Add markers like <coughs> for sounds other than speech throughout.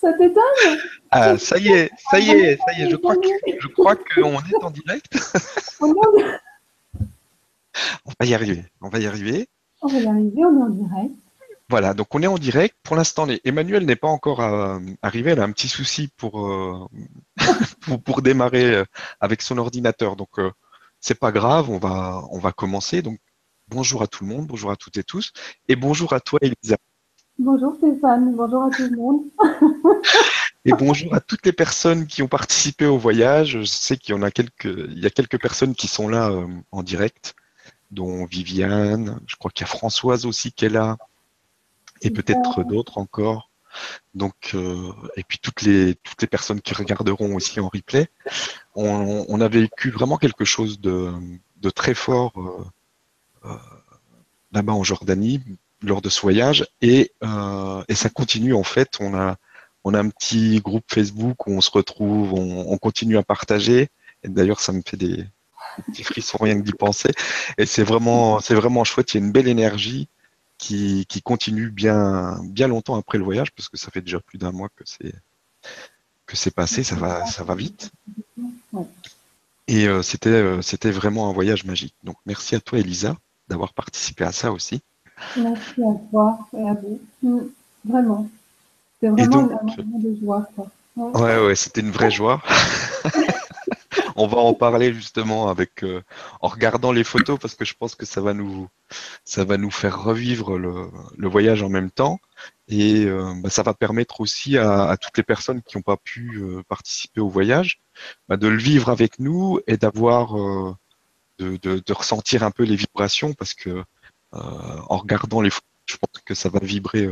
Ça t'étonne? Ah, ça y est, ça y est, ça y est, je crois que, je crois qu'on est en direct. On va y arriver, on va y arriver. On va y arriver, on est en direct. Voilà, donc on est en direct. Pour l'instant, Emmanuel n'est pas encore euh, arrivé. Elle a un petit souci pour, euh, <laughs> pour, démarrer euh, avec son ordinateur. Donc, c'est pas grave, on va, on va commencer. Donc, bonjour à tout le monde, bonjour à toutes et tous. Et bonjour à toi, Elisa. Bonjour Stéphane, bonjour à tout le monde. <laughs> et bonjour à toutes les personnes qui ont participé au voyage. Je sais qu'il y en a quelques, il y a quelques personnes qui sont là en direct, dont Viviane. Je crois qu'il y a Françoise aussi qui est là et peut-être d'autres encore. Donc, euh, et puis toutes les toutes les personnes qui regarderont aussi en replay, on, a vécu vraiment quelque chose de, de très fort euh, euh, là-bas en Jordanie lors de ce voyage, et, et ça continue en fait. On a un petit groupe Facebook où on se retrouve, on, on continue à partager. D'ailleurs, ça me fait des, des petits frissons rien que d'y penser. Et c'est vraiment c'est vraiment chouette. Il y a une belle énergie qui, continue bien, bien longtemps après le voyage, parce que ça fait déjà plus d'un mois que c'est que c'est passé, ça va, ça va vite. Et euh, c'était, euh, c'était vraiment un voyage magique. Donc merci à toi, Elisa, d'avoir participé à ça aussi. Merci à toi et à vous. Mm, vraiment. C'était vraiment un moment de joie. Ouais, ouais, c'était une vraie joie. <laughs> on va en parler justement avec euh, en regardant les photos parce que je pense que ça va nous ça va nous faire revivre le, voyage en même temps et euh, bah, ça va permettre aussi à, toutes les personnes qui n'ont pas pu euh, participer au voyage bah, de le vivre avec nous et d'avoir de, ressentir un peu les vibrations parce que en regardant les photos, je pense que ça va vibrer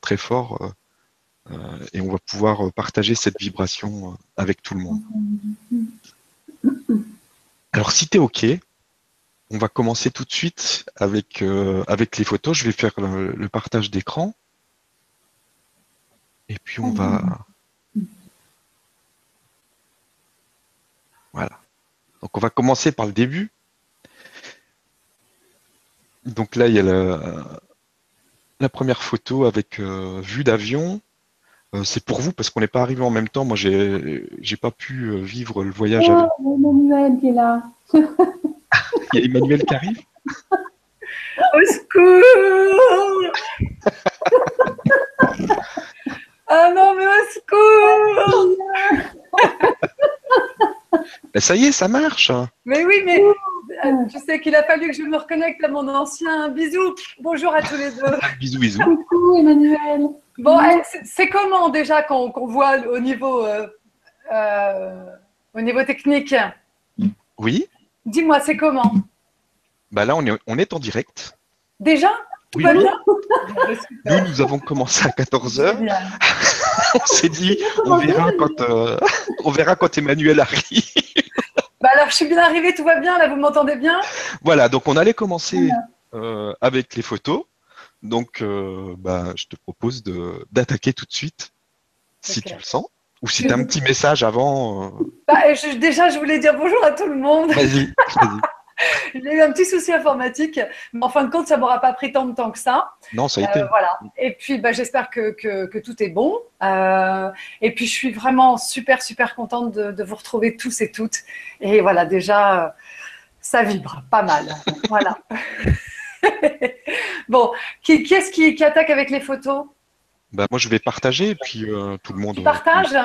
très fort et on va pouvoir partager cette vibration avec tout le monde. Alors, si tu OK, on va commencer tout de suite avec, euh, avec les photos. Je vais faire le, partage d'écran. Et puis, on va... Voilà. Donc, on va commencer par le début. Donc là, il y a la, première photo avec euh, vue d'avion. Euh, c'est pour vous parce qu'on n'est pas arrivé en même temps. Moi, j'ai j'ai pas pu euh, vivre le voyage oh, avec. Emmanuel qui est là. <laughs> Il y a Emmanuel qui arrive? Au secours <laughs> Ah non, mais au secours <laughs> ben, Ça y est, ça marche. Mais oui, mais je sais qu'il a fallu que je me reconnecte à mon ancien. Bisous. Bonjour à tous les deux. <laughs> bisous, bisous. Coucou Emmanuel. Bon, eh, c'est comment déjà qu'on voit au niveau, euh, euh, au niveau technique? Oui. Dis-moi, c'est comment? Bah Là, on est, on est en direct. Déjà? Tout va bien? Nous, nous avons commencé à 14h. <laughs> on s'est dit, on verra, quand, euh, <laughs> on verra quand Emmanuel arrive. Bah alors, je suis bien arrivée, tout va bien, là, vous m'entendez bien Voilà, donc on allait commencer avec les photos. Donc, euh, bah, je te propose d'attaquer tout de suite, si tu le sens. Ou si tu as un petit message avant. Euh. Bah, déjà, je voulais dire bonjour à tout le monde. Vas-y, vas-y. <laughs> J'ai eu un petit souci informatique, mais en fin de compte, ça m'aura pas pris tant de temps que ça. Non, ça a été. Euh, voilà. Et puis, bah, j'espère que, que, tout est bon. et puis, je suis vraiment super, super contente de, de, vous retrouver tous et toutes. Et voilà, déjà, ça vibre pas mal. <laughs> voilà. <laughs> bon, qui, est-ce qui, attaque avec les photos? Bah, Moi, je vais partager et puis euh, tout le monde. Tu partages?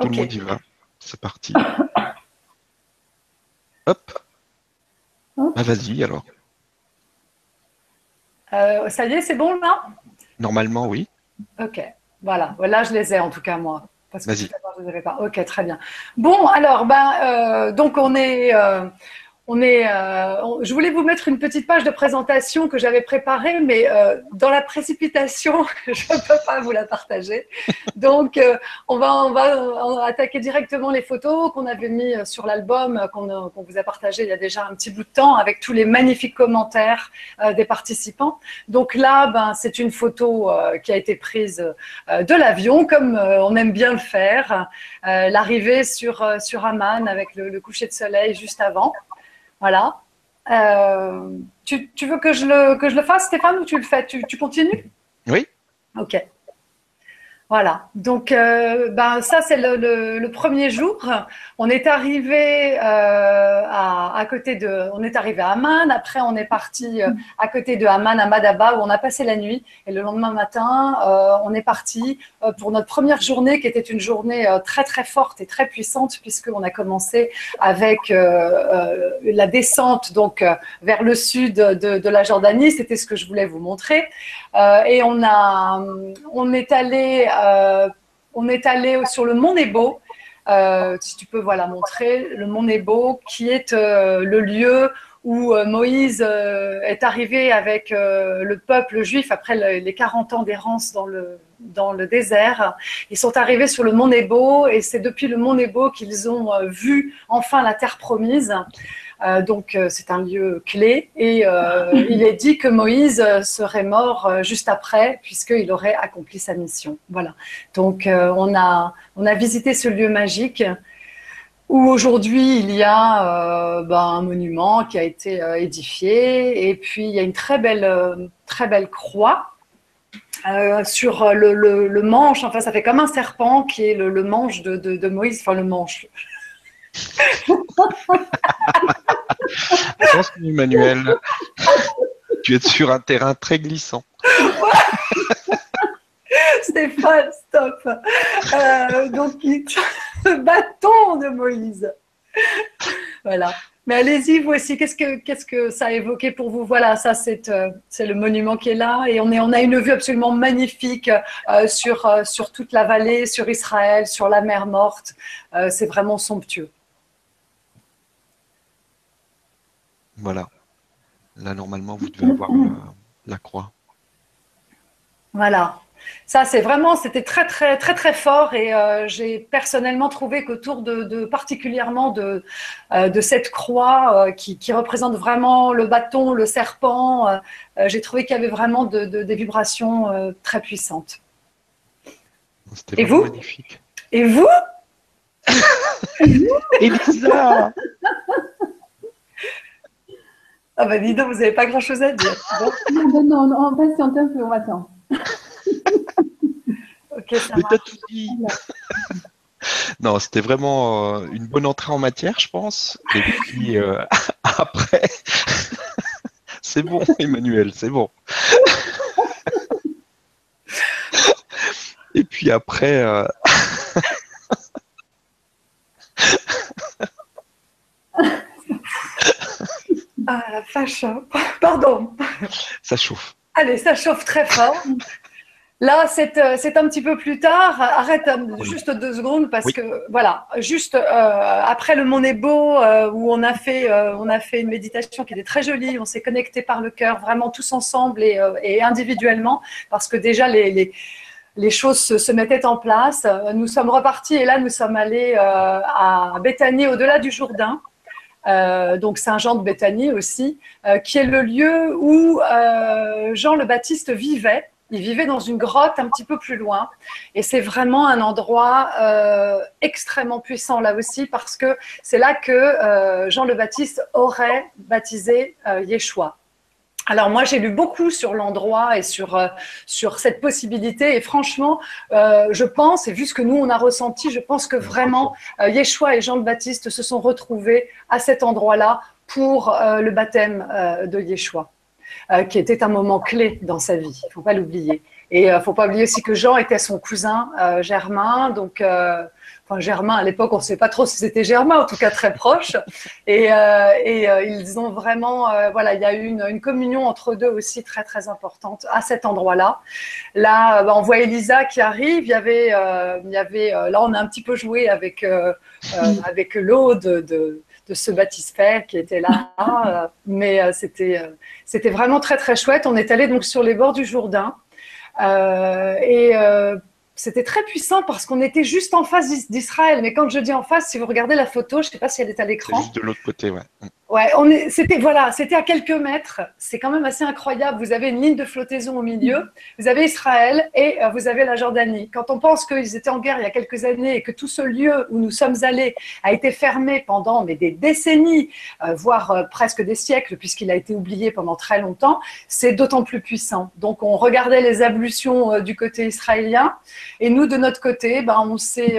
Tout le monde y va. C'est parti. <laughs> Hop. Bah, vas-y alors. Euh, ça y est, c'est bon là? Normalement, oui. Ok. Voilà. Là, je les ai en tout cas, moi. Parce que je ne les pas. Ok, très bien. Bon, alors, ben, euh, donc on est, euh, je voulais vous mettre une petite page de présentation que j'avais préparée, mais euh, dans la précipitation, <laughs> je ne peux pas vous la partager. Donc, euh, on, va, on, va, attaquer directement les photos qu'on avait mis sur l'album, qu'on vous a partagé il y a déjà un petit bout de temps, avec tous les magnifiques commentaires des participants. Donc là, ben, c'est une photo qui a été prise de l'avion, comme on aime bien le faire. L'arrivée sur, sur Amman avec le coucher de soleil juste avant. Voilà. Euh, tu, veux que je, le, que je le fasse, Stéphane, ou tu le fais? Tu, continues? Oui. Ok. Voilà, donc euh, ben, ça c'est le, premier jour. On est arrivé euh, à, côté de, on est arrivé à Amman. Après, on est parti euh, à côté de Amman à Madaba où on a passé la nuit. Et le lendemain matin, on est parti pour notre première journée qui était une journée très très forte et très puissante puisqu'on a commencé avec la descente donc vers le sud de, de la Jordanie. C'était ce que je voulais vous montrer. et on a, on est allé euh, on est allé sur le mont Nebo, euh, si tu peux voilà montrer le mont Nebo, qui est euh, le lieu où Moïse est arrivé avec le peuple juif après les 40 ans d'errance dans le, dans le désert. Ils sont arrivés sur le mont Nebo et c'est depuis le mont Nebo qu'ils ont vu enfin la terre promise. Euh, donc euh, c'est un lieu clé et euh, <laughs> il est dit que Moïse serait mort juste après puisqu'il aurait accompli sa mission. Voilà. Donc on a on a visité ce lieu magique où aujourd'hui il y a ben, un monument qui a été édifié et puis il y a une très belle très belle croix sur le, le, manche, enfin ça fait comme un serpent qui est le, manche de, de, de, Moïse, enfin le manche, Emmanuel. tu es sur un terrain très glissant. <laughs> Stéphane, stop. Euh, donc, bâton de Moïse. Voilà. Mais allez-y, vous aussi, qu'est-ce que, ça a évoqué pour vous? Voilà, ça, c'est, euh, le monument qui est là. Et on, a une vue absolument magnifique euh, sur toute la vallée, sur Israël, sur la mer morte. c'est vraiment somptueux. Voilà. Là, normalement, vous devez avoir la, croix. Voilà. Ça, c'est vraiment, c'était très, très, très, très fort et euh, j'ai personnellement trouvé qu'autour de, particulièrement de, euh, de cette croix euh, qui, représente vraiment le bâton, le serpent, j'ai trouvé qu'il y avait vraiment des vibrations très puissantes. Et vous? magnifique. Et vous? <laughs> Elisa ah bah dis donc, vous n'avez pas grand-chose à dire. non, non, non, on patiente un peu, on attend. <laughs> ok, ça marche. <laughs> non, c'était vraiment euh, une bonne entrée en matière, je pense. Et puis euh, <laughs> après, c'est bon, Emmanuel, c'est bon. Et puis après, euh, <laughs> Pardon. Ça chauffe. Allez, ça chauffe très fort. Là, c'est euh, un petit peu plus tard. Arrête euh, juste deux secondes parce que voilà, juste euh, après le Mont Nebo où on a fait on a fait une méditation qui était très jolie. On s'est connecté par le cœur, vraiment tous ensemble et, individuellement parce que déjà les, les choses se, mettaient en place. Nous sommes repartis et là nous sommes allés à Béthanie au-delà du Jourdain. Euh, donc Saint-Jean de Béthanie aussi, euh, qui est le lieu où euh, Jean le Baptiste vivait. Il vivait dans une grotte un petit peu plus loin. Et c'est vraiment un endroit extrêmement puissant là aussi, parce que c'est là que Jean le Baptiste aurait baptisé Yeshua. Alors moi, j'ai lu beaucoup sur l'endroit et sur, euh, sur cette possibilité. Et franchement, euh, je pense, et vu ce que nous, on a ressenti, je pense que vraiment, euh, Yeshua et Jean le Baptiste se sont retrouvés à cet endroit-là pour le baptême de Yeshua, qui était un moment clé dans sa vie. Il faut pas l'oublier. Et il faut pas oublier aussi que Jean était son cousin Germain. Donc enfin Germain à l'époque, on ne sait pas trop si c'était Germain, en tout cas très proche. <laughs> Et, euh, et euh, ils ont vraiment, euh, voilà, il y a eu une, une, communion entre deux aussi très très importante à cet endroit-là. Là, bah, on voit Elisa qui arrive. Il y avait, il y avait, là, on a un petit peu joué avec avec l'eau de, de de ce baptisphère qui était là, <laughs> mais c'était c'était vraiment très très chouette. On est allé donc sur les bords du Jourdain et c'était très puissant parce qu'on était juste en face d'Israël. Mais quand je dis en face, si vous regardez la photo, je ne sais pas si elle est à l'écran. Juste de l'autre côté, ouais. Ouais, on est, c'était voilà, c'était à quelques mètres. C'est quand même assez incroyable. Vous avez une ligne de flottaison au milieu. Vous avez Israël et euh, vous avez la Jordanie. Quand on pense qu'ils étaient en guerre il y a quelques années et que tout ce lieu où nous sommes allés a été fermé pendant mais des décennies, euh, voire euh, presque des siècles, puisqu'il a été oublié pendant très longtemps, c'est d'autant plus puissant. Donc on regardait les ablutions du côté israélien et nous de notre côté, ben on s'est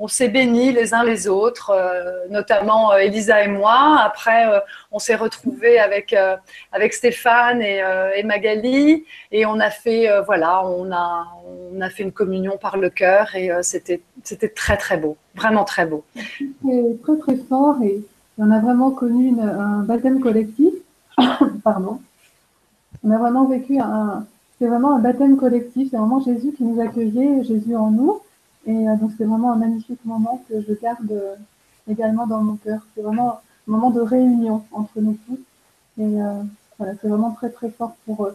on s'est bénis les uns les autres, euh, notamment euh, Elisa et moi. Après, euh, on s'est retrouvés avec, avec Stéphane et, Magali et on a fait, voilà, on a, on a fait une communion par le cœur et c'était, c'était très très beau, vraiment très beau. C'était très très fort et on a vraiment connu un baptême collectif. <coughs> Pardon. On a vraiment vécu un, c'est vraiment un baptême collectif. C'est vraiment Jésus qui nous accueillait, Jésus en nous. Et euh, donc c'est vraiment un magnifique moment que je garde euh, également dans mon cœur. C'est vraiment un moment de réunion entre nous tous. Et euh, voilà, c'est vraiment très très fort pour,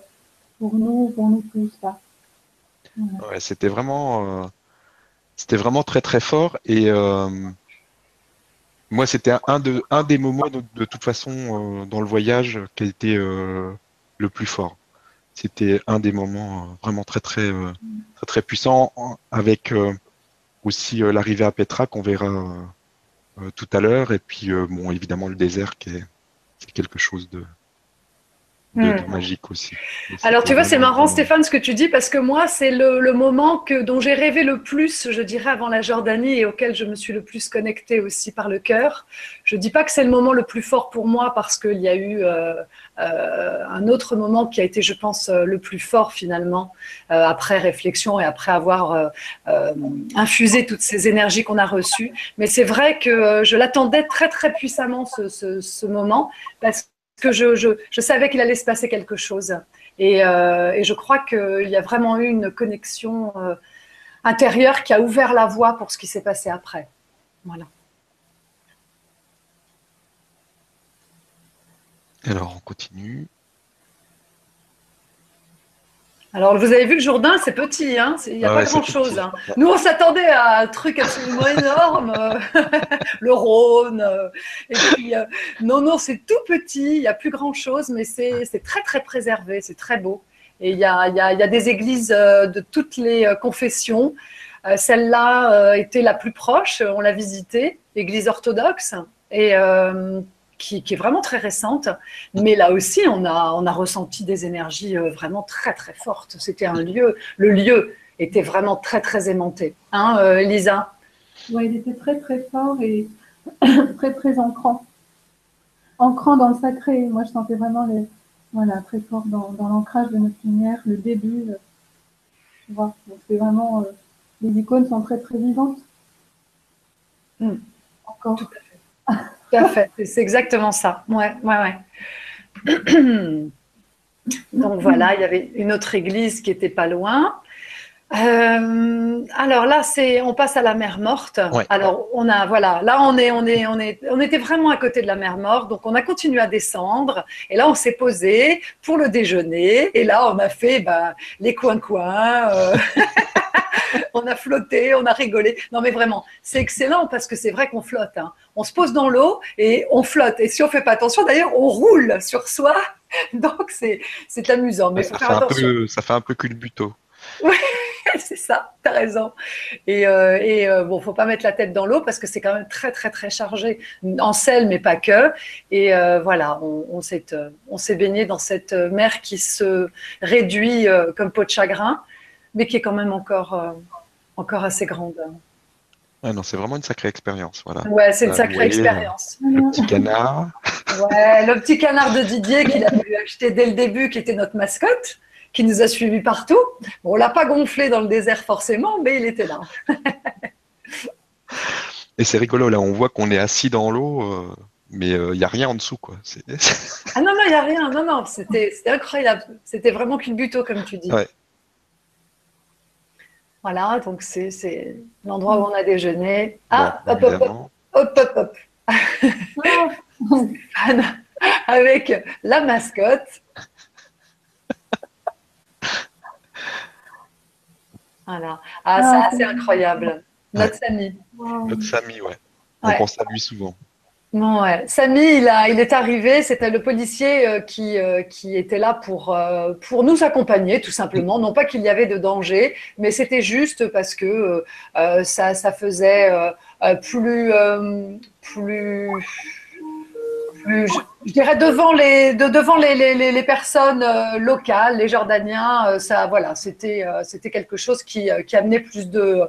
pour nous, pour nous tous. Ouais, c'était vraiment, c'était vraiment très très fort. Et moi, c'était un, de, un des moments de, toute façon dans le voyage qui a été le plus fort. C'était un des moments vraiment très très très très puissant avec aussi euh, l'arrivée à Petra qu'on verra euh, tout à l'heure, et puis euh, bon, évidemment le désert qui est, quelque chose de, Hmm. magique aussi. Alors tu vois, c'est marrant Stéphane ce que tu dis parce que moi c'est le, moment que, dont j'ai rêvé le plus, je dirais, avant la Jordanie et auquel je me suis le plus connectée aussi par le cœur. Je dis pas que c'est le moment le plus fort pour moi parce qu'il y a eu euh, euh, un autre moment qui a été, je pense, euh, le plus fort finalement après réflexion et après avoir infusé toutes ces énergies qu'on a reçues. Mais c'est vrai que je l'attendais très très puissamment ce, ce, ce moment parce que que je, je, savais qu'il allait se passer quelque chose. Et, euh, et je crois qu'il y a vraiment eu une connexion euh, intérieure qui a ouvert la voie pour ce qui s'est passé après. Voilà. Alors, on continue. Alors, vous avez vu le Jourdain, c'est petit, hein il n'y a ah pas grand-chose. Hein. Nous, on s'attendait à un truc absolument énorme, euh, <laughs> le Rhône. Euh, et puis, euh, non, non, c'est tout petit, il n'y a plus grand-chose, mais c'est très, très préservé, c'est très beau. Et il y a, y, a, y a, des églises de toutes les confessions. Celle-là était la plus proche, on l'a visitée, église orthodoxe. Et qui, est vraiment très récente. Mais là aussi, on a, on a ressenti des énergies euh, vraiment très, très fortes. C'était un lieu, le lieu était vraiment très, très aimanté. Hein, euh, Lisa Oui, il était très, très fort et <coughs> très, très ancrant. Ancrant dans le sacré. Moi, je sentais vraiment les, voilà, très fort dans, l'ancrage de notre lumière, le début. Euh, tu vois, c'est vraiment. les icônes sont très, très vivantes. Hmm. Encore. Tout à fait. C'est exactement ça. Ouais, ouais, ouais. <clears throat> Donc voilà, il y avait une autre église qui était pas loin. Euh, alors là, c'est, on passe à la mer morte. Alors on a, voilà, là on est, on est, on est, on était vraiment à côté de la mer morte, donc on a continué à descendre. Et là, on s'est posé pour le déjeuner. Et là, on a fait bah, les coins-coins. Euh, <laughs> on a flotté, on a rigolé. Non, mais vraiment, c'est excellent parce que c'est vrai qu'on flotte. Hein. On se pose dans l'eau et on flotte. Et si on fait pas attention, d'ailleurs, on roule sur soi. <laughs> Donc, c'est, c'est amusant. Mais ça, fait un peu, ça fait un peu culbuto. Oui, <laughs> c'est ça, tu as raison. Et, euh, et euh, bon, faut pas mettre la tête dans l'eau parce que c'est quand même très, très, très chargé en sel, mais pas que. Et euh, voilà, on, on, s'est, on s'est baigné dans cette mer qui se réduit comme peau de chagrin, mais qui est quand même encore encore assez grande. Ah non, c'est vraiment une sacrée expérience. Voilà. Ouais, c'est une sacrée expérience. Le petit canard. <laughs> Ouais, le petit canard de Didier qu'il a pu acheter dès le début, qui était notre mascotte, qui nous a suivis partout. Bon, on l'a pas gonflé dans le désert forcément, mais il était là. <laughs> Et c'est rigolo, là, on voit qu'on est assis dans l'eau, euh, mais il euh, n'y a rien en dessous, quoi. <laughs> ah non, non, il n'y a rien. Non, non, c'était incroyable. C'était vraiment qu'une buto, comme tu dis. Ouais. Voilà, donc c'est l'endroit où on a déjeuné. Ah, hop, hop, hop, hop, hop, hop. <laughs> avec la mascotte. Voilà. Ah, ça, ah, c'est incroyable. Notre Samy. Notre Samy, ouais. Donc on salue souvent. Ouais. Samy, il, a, il est arrivé, c'était le policier euh, qui, euh, qui était là pour, euh, pour nous accompagner, tout simplement. Non pas qu'il y avait de danger, mais c'était juste parce que ça, ça faisait plus, plus, je, dirais devant les, de, devant les, les, les personnes locales, les Jordaniens, ça, voilà, c'était, c'était quelque chose qui, qui amenait plus de,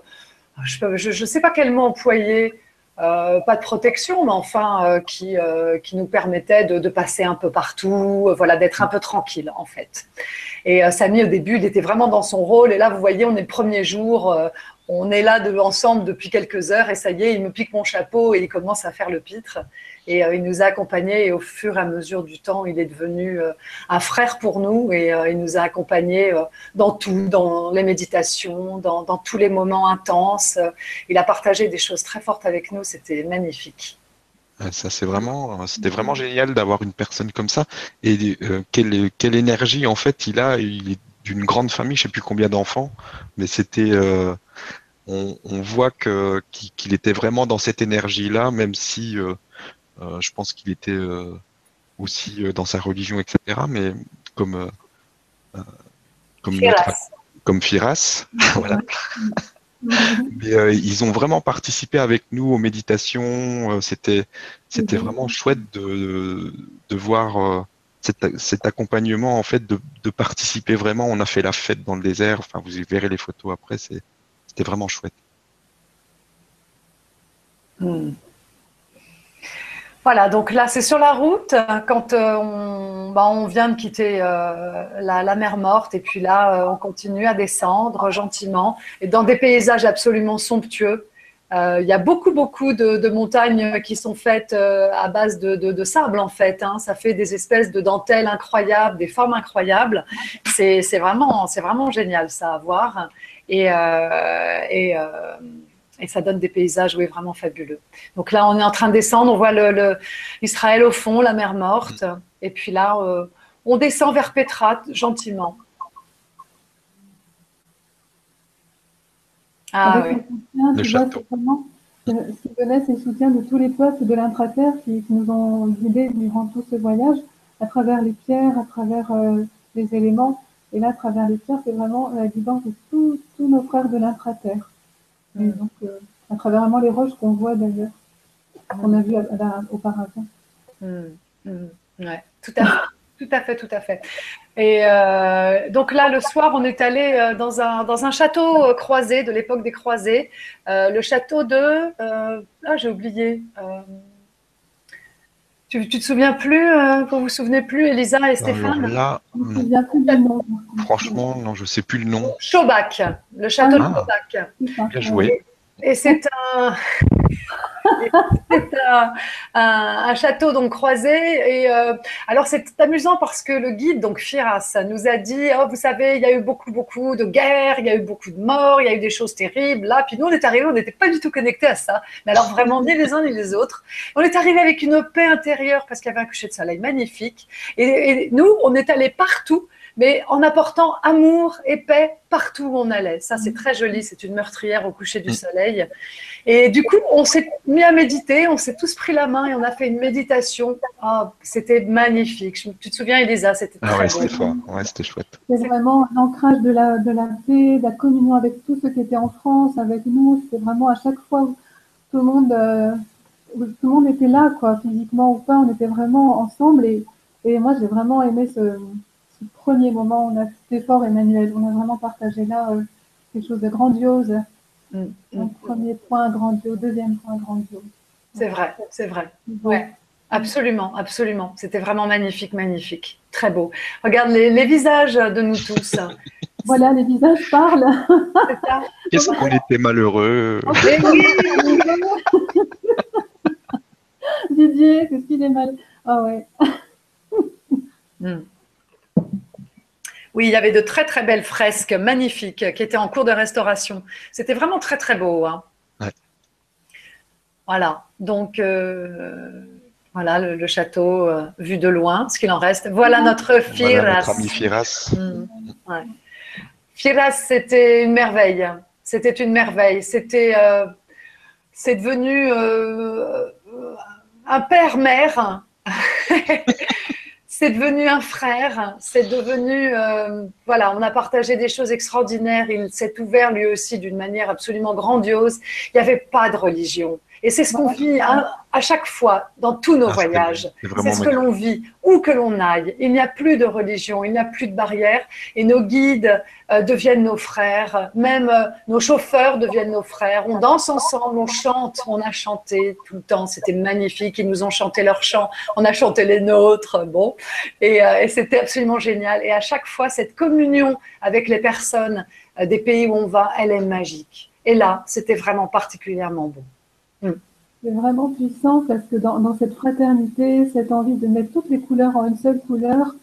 je ne sais pas quel mot employer. Euh, pas de protection, mais enfin euh, qui, euh, qui nous permettait de, de, passer un peu partout, voilà, d'être un peu tranquille en fait. Et Samy au début, il était vraiment dans son rôle. Et là, vous voyez, on est le premier jour, on est là de, ensemble depuis quelques heures, et ça y est, il me pique mon chapeau et il commence à faire le pitre. Et euh, il nous a accompagnés et au fur et à mesure du temps, il est devenu euh, un frère pour nous et euh, il nous a accompagnés dans tout, dans les méditations, dans, tous les moments intenses. Il a partagé des choses très fortes avec nous, c'était magnifique. Ça, c'est vraiment, c'était vraiment génial d'avoir une personne comme ça. Et quelle, quelle, énergie, en fait, il a. d'une grande famille, je sais plus combien d'enfants, mais c'était, on, on, voit que qu'il était vraiment dans cette énergie-là, même si euh, je pense qu'il était euh, aussi euh, dans sa religion, etc. Mais comme comme Firas. comme Firas, <laughs> voilà. <laughs> Mais ils ont vraiment participé avec nous aux méditations. c'était c'était vraiment chouette de, de voir cet, accompagnement en fait de, participer vraiment. On a fait la fête dans le désert. Enfin, vous verrez les photos après. C'était vraiment chouette. Hmm. Voilà, donc là, c'est sur la route quand euh, on, bah, on, vient de quitter euh, la, mer morte et puis là, euh, on continue à descendre gentiment et dans des paysages absolument somptueux. Il y a beaucoup, beaucoup de, montagnes qui sont faites à base de, sable, en fait. Hein. Ça fait des espèces de dentelles incroyables, des formes incroyables. C'est vraiment, vraiment génial, ça, à voir. Et, et et ça donne des paysages oui, vraiment fabuleux. Donc là, on est en train de descendre, on voit le, Israël au fond, la mer morte. Et puis là, euh, on descend vers Petra gentiment. Ah oui. Le château. Ce qui venait, c'est le soutien de tous les peuples de l'intraterre qui, qui, nous ont guidés durant tout ce voyage, à travers les pierres, à travers euh, les éléments. Et là, à travers les pierres, c'est vraiment la guidance de tous nos frères de l'intraterre. Et donc, euh, à travers vraiment les roches qu'on voit d'ailleurs, qu'on a vu auparavant. Mmh, mmh, ouais, tout à fait. Tout à fait, tout à fait. Et euh, donc là, le soir, on est allé euh, dans un, dans un château croisé de l'époque des croisés, le château de... ah, j'ai oublié. Tu, ne te souviens plus, vous vous souvenez plus, Elisa et Stéphane? Là, franchement, non, je sais plus le nom. Chaubac, le château de ah. Chaubac. Bien joué. Et c'est <laughs> un, un, château donc croisé. Et euh, alors c'est amusant parce que le guide donc Firas nous a dit oh vous savez il y a eu beaucoup beaucoup de guerres, il y a eu beaucoup de morts, il y a eu des choses terribles là. Puis nous on est arrivés, on n'était pas du tout connectés à ça. Mais alors vraiment ni les uns ni les autres. On est arrivé avec une paix intérieure parce qu'il y avait un coucher de soleil magnifique. Et, et nous on est allés partout mais en apportant amour et paix partout où on allait. Ça, c'est très joli. C'est une meurtrière au coucher du mm. soleil. Et du coup, on s'est mis à méditer, on s'est tous pris la main et on a fait une méditation. Oh, c'était magnifique. Tu te souviens, Elisa C'était ah ouais, c'était fort. Ouais, c'était chouette. C'était vraiment un ancrage de la, de la paix, de la communion avec tous ceux qui étaient en France, avec nous. C'était vraiment à chaque fois où tout le monde, euh, tout le monde était là, quoi, physiquement ou pas. On était vraiment ensemble. Et, et moi, j'ai vraiment aimé ce premier moment, on a fait fort, Emmanuel. On a vraiment partagé là euh, quelque chose de grandiose. Mm, mm. premier point grandiose, deuxième point grandiose. C'est vrai, c'est vrai. Ouais. Absolument, absolument. C'était vraiment magnifique, magnifique. Très beau. Regarde les, visages de nous tous. <laughs> voilà, les visages parlent. <laughs> Qu'est-ce qu'on était malheureux? <laughs> Didier, qu'est-ce qu'il est mal? Ah ouais. Mm. Oui, il y avait de très très belles fresques magnifiques qui étaient en cours de restauration. C'était vraiment très très beau. Hein. Voilà, donc euh, voilà le, château euh, vu de loin, ce qu'il en reste. Voilà notre Firas. Voilà notre ami Firas. Mmh, Firas, c'était une merveille. C'était une merveille. C'était, euh, c'est devenu un père-mère. <laughs> c'est devenu un frère, c'est devenu, euh, voilà, on a partagé des choses extraordinaires, il s'est ouvert lui aussi d'une manière absolument grandiose. Il n'y avait pas de religion. Et c'est ce qu'on vit à, chaque fois dans tous nos ah, voyages. C'est ce que l'on vit, où que l'on aille. Il n'y a plus de religion, il n'y a plus de barrières. Et nos guides euh, deviennent nos frères, même euh, nos chauffeurs deviennent nos frères. On danse ensemble, on chante, on a chanté tout le temps. C'était magnifique. Ils nous ont chanté leurs chants, on a chanté les nôtres. Bon, et, euh, et c'était absolument génial. Et à chaque fois, cette communion avec les personnes des pays où on va, elle est magique. Et là, c'était vraiment particulièrement bon. C'est vraiment puissant parce que dans, cette fraternité, cette envie de mettre toutes les couleurs en une seule couleur,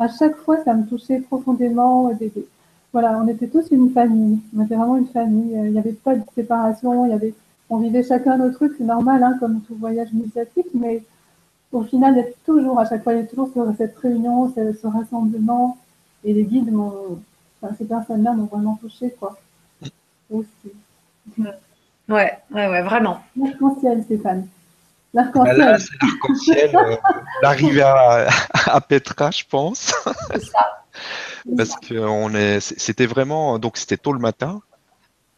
à chaque fois, ça me touchait profondément. Voilà, on était tous une famille. On était vraiment une famille. Il n'y avait pas de séparation. Il y avait, on vivait chacun nos trucs. C'est normal, hein, comme tout voyage initiatique. Mais au final, il y a toujours, à chaque fois, il y a toujours cette réunion, ce, rassemblement. Et les guides m'ont, ces personnes-là m'ont vraiment touché, quoi. Aussi. Ouais, ouais, ouais, vraiment. L'arc-en-ciel, Stéphane. L'arc-en-ciel. Bah c'est l'arc-en-ciel. Euh, <laughs> l'arrivée à, Petra, je pense. C'est ça. <laughs> Parce que on est, c'était vraiment, donc c'était tôt le matin.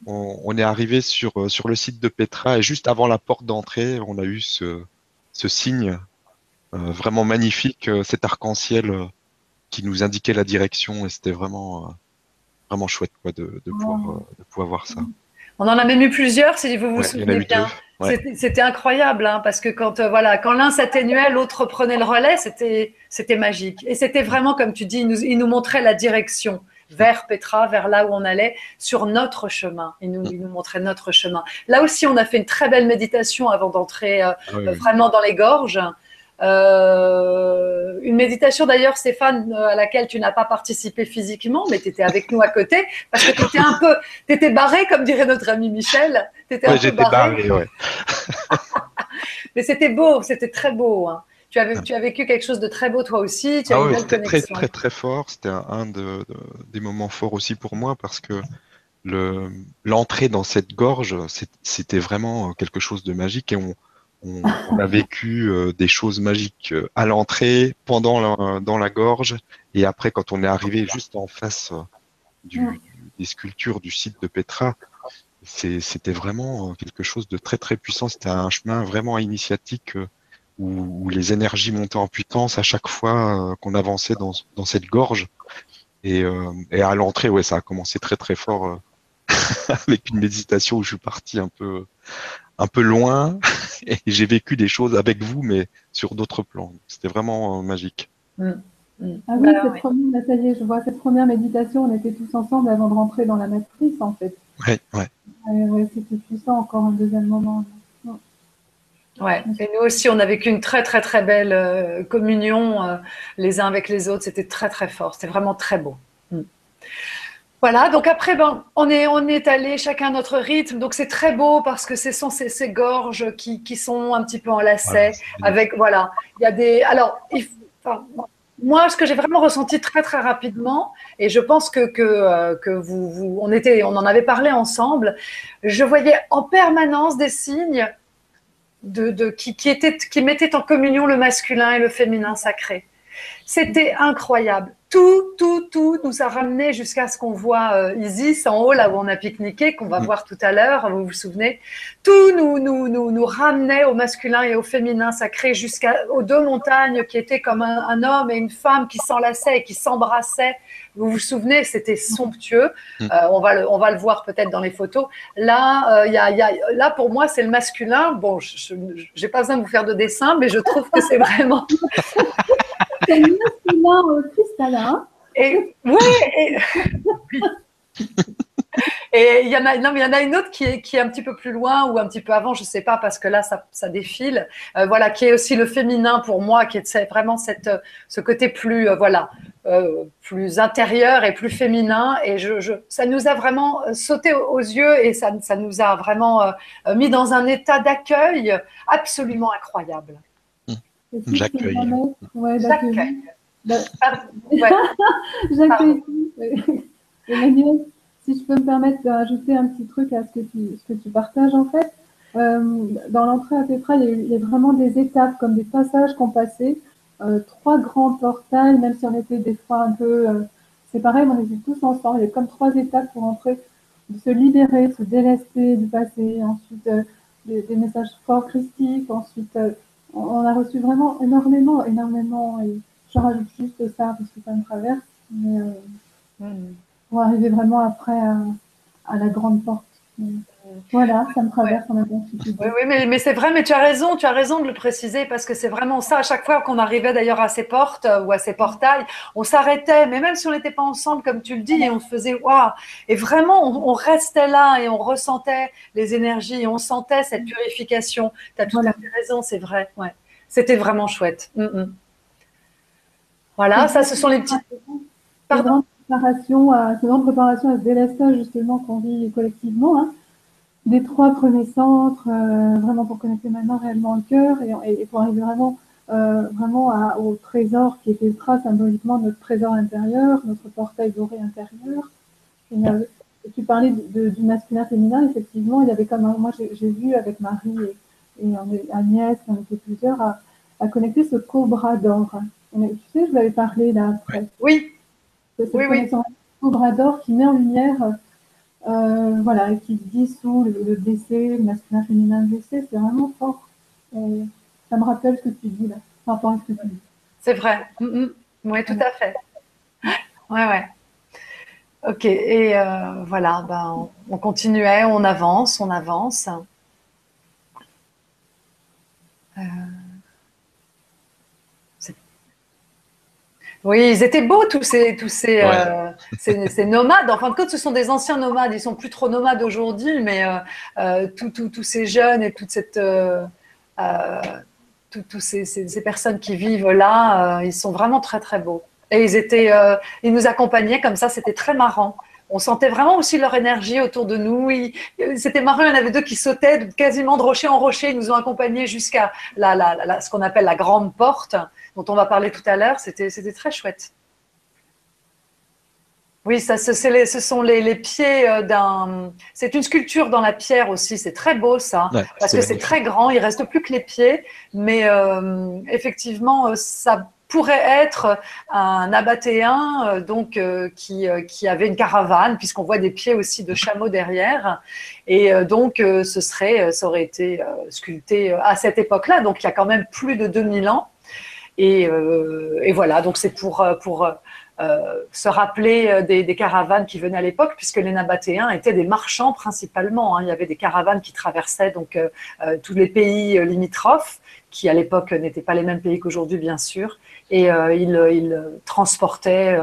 On, est arrivé sur, sur le site de Petra et juste avant la porte d'entrée, on a eu ce, ce signe euh, vraiment magnifique, euh, cet arc-en-ciel qui nous indiquait la direction et c'était vraiment, vraiment chouette quoi, de, de, pouvoir, de pouvoir voir ça. On en a même eu plusieurs, si vous vous souvenez bien. C'était incroyable, hein, parce que quand euh, voilà, quand l'un s'atténuait, l'autre prenait le relais, c'était c'était magique. Et c'était vraiment, comme tu dis, il nous, il nous, montrait la direction vers Petra, vers là où on allait, sur notre chemin. Il nous, il nous montrait notre chemin. Là aussi, on a fait une très belle méditation avant d'entrer euh, ah vraiment dans les gorges. Euh, une méditation d'ailleurs, Stéphane, à laquelle tu n'as pas participé physiquement, mais tu étais avec nous à côté, parce que tu étais un peu, tu étais barré, comme dirait notre ami Michel. Étais un peu barré. barré ouais. <laughs> mais c'était beau, c'était très beau. Hein. Tu, as vécu quelque chose de très beau toi aussi. Tu ah oui, c'était très, très, très fort. C'était un, de, des moments forts aussi pour moi parce que l'entrée dans cette gorge, c'était vraiment quelque chose de magique et on, on, a vécu euh, des choses magiques euh, à l'entrée, pendant dans la gorge, et après quand on est arrivé juste en face euh, du, des sculptures du site de Petra, c'était vraiment quelque chose de très très puissant. C'était un chemin vraiment initiatique où, les énergies montaient en puissance à chaque fois qu'on avançait dans, dans, cette gorge. Et, et à l'entrée, ouais, ça a commencé très très fort <laughs> avec une méditation où je suis parti un peu un peu loin <laughs> et j'ai vécu des choses avec vous, mais sur d'autres plans. C'était vraiment euh, magique. Mm. Mm. Ah oui, cette première, ça y est, je vois cette première méditation, on était tous ensemble avant de rentrer dans la matrice, en fait. Oui, ouais. ouais C'était puissant encore un deuxième moment. Ouais, et nous aussi, on a vécu une très très très belle euh, communion euh, les uns avec les autres. C'était très très fort. C'était vraiment très beau. Mm. Voilà, donc après, ben, on est, on est allé chacun à notre rythme. Donc c'est très beau parce que ce sont ces, ces gorges qui, qui, sont un petit peu en lacet. avec, voilà, il y a des. Alors, moi, ce que j'ai vraiment ressenti très très rapidement, et je pense que, que, euh, que vous, vous, on, était, on en avait parlé ensemble, je voyais en permanence des signes de, de, qui, qui, étaient, qui mettaient en communion le masculin et le féminin sacré. C'était incroyable tout, tout, tout nous a ramené jusqu'à ce qu'on voit euh, Isis en haut, là où on a pique-niqué, qu'on va mm. voir tout à l'heure, vous vous souvenez. Tout nous, nous, nous, nous ramenait au masculin et au féminin sacré jusqu'aux deux montagnes qui étaient comme un, homme et une femme qui s'enlaçaient et qui s'embrassaient. Vous vous souvenez, c'était somptueux. Mm. Euh, on, va le, on va le voir peut-être dans les photos. Là, euh, il y a, y a, là pour moi, c'est le masculin. Bon, je n'ai pas besoin de vous faire de dessin, mais je trouve que c'est <laughs> vraiment. <laughs> c'est le masculin cristallin. Et oui. <laughs> Et il y en a, non, mais il y en a une autre qui est, qui est un petit peu plus loin ou un petit peu avant, je sais pas, parce que là, ça, ça défile. Euh, voilà, qui est aussi le féminin pour moi, qui est vraiment cette, ce côté plus, euh, voilà, euh, plus intérieur et plus féminin. Et je, ça nous a vraiment sauté aux yeux et ça, ça nous a vraiment mis dans un état d'accueil absolument incroyable. J'accueille. Ouais, J'accueille. J'accueille. <laughs> Emmanuel, si je peux me permettre de rajouter un petit truc à ce que tu, ce que tu partages en fait. dans l'entrée à Petra, il y, a, vraiment des étapes, comme des passages qu'on passait, trois grands portails, même si on était des fois un peu séparés, mais on était tous ensemble. Il y a comme trois étapes pour entrer, de se libérer, de se délester du passé, ensuite des, des, messages forts christiques, ensuite on a reçu vraiment énormément, énormément, et je rajoute juste ça parce que ça me traverse, mais euh, mm. pour arriver vraiment après à, la grande porte. Voilà, ça me traverse en même temps. Oui, oui, mais, mais c'est vrai, mais tu as raison, tu as raison de le préciser parce que c'est vraiment ça. À chaque fois qu'on arrivait d'ailleurs à ces portes euh, ou à ces portails, on s'arrêtait, mais même si on n'était pas ensemble, comme tu le dis, et on faisait waouh, et vraiment on, restait là et on ressentait les énergies et on sentait cette purification. Tu as tout à fait raison, c'est vrai. Ouais. C'était vraiment chouette. Mm, mm. Voilà, ça, ce sont les petites. Pardon. Préparation à, préparation à ce délestage justement qu'on vit collectivement. Hein des trois premiers centres, euh, vraiment pour connecter maintenant réellement le cœur et, pour arriver vraiment, euh, vraiment au trésor qui était ultra symboliquement notre trésor intérieur, notre portail doré intérieur. Et, tu parlais du masculin féminin, effectivement, il y avait comme moi j'ai vu avec Marie et, Agnès, on était plusieurs, à, connecter ce cobra d'or. Tu sais, je vous avais parlé là après. Oui. oui, oui. cobra d'or qui met en lumière euh, voilà, qui dissout le, le, décès, le masculin, féminin, le décès, c'est vraiment fort. ça me rappelle ce que tu dis là, par rapport à ce que tu dis. C'est vrai. Mm, mm. Oui, tout à fait. Ouais, ouais. Ok, et euh, voilà, ben, on continuait, on avance, on avance. Euh... Oui, ils étaient beaux tous ces tous ces, euh, ces, nomades. En fin de compte, ce sont des anciens nomades. Ils sont plus trop nomades aujourd'hui, mais euh, euh tous ces jeunes et toute cette euh, tous ces, ces, personnes qui vivent là, ils sont vraiment très très beaux. Et ils étaient, ils nous accompagnaient comme ça. C'était très marrant. On sentait vraiment aussi leur énergie autour de nous. C'était marrant, il y en avait deux qui sautaient quasiment de rocher en rocher. Ils nous ont accompagnés jusqu'à la, la, la, ce qu'on appelle la grande porte dont on va parler tout à l'heure. C'était très chouette. Oui, ça, ce sont les, pieds euh, d'un. C'est une sculpture dans la pierre aussi. C'est très beau ça, parce que c'est très grand. Il reste plus que les pieds, mais euh, effectivement, euh, ça pourrait être un abatéen donc qui, qui avait une caravane, puisqu'on voit des pieds aussi de chameau derrière, et donc ce serait, ça aurait été sculpté à cette époque-là. Donc il y a quand même plus de 2000 ans. Euh, et, voilà, donc c'est pour, euh, pour euh, se rappeler des, caravanes qui venaient à l'époque, puisque les Nabatéens étaient des marchands principalement. Hein. Il y avait des caravanes qui traversaient donc tous les pays limitrophes, qui à l'époque n'étaient pas les mêmes pays qu'aujourd'hui, bien sûr, et ils, transportaient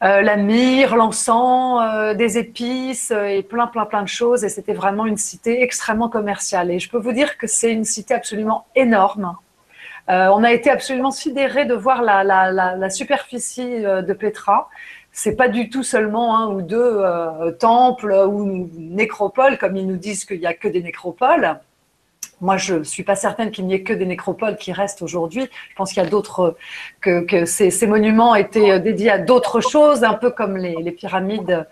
la myrrhe, l'encens, des épices et plein, plein, plein de choses. Et c'était vraiment une cité extrêmement commerciale. Et je peux vous dire que c'est une cité absolument énorme. Euh, on a été absolument sidérés de voir la, superficie euh, de Petra. C'est pas du tout seulement un ou deux euh, temples ou nécropoles, comme ils nous disent qu'il n'y a que des nécropoles. Moi, je ne suis pas certaine qu'il n'y ait que des nécropoles qui restent aujourd'hui. Je pense qu'il y a d'autres, que, ces, monuments étaient dédiés à d'autres choses, un peu comme les, pyramides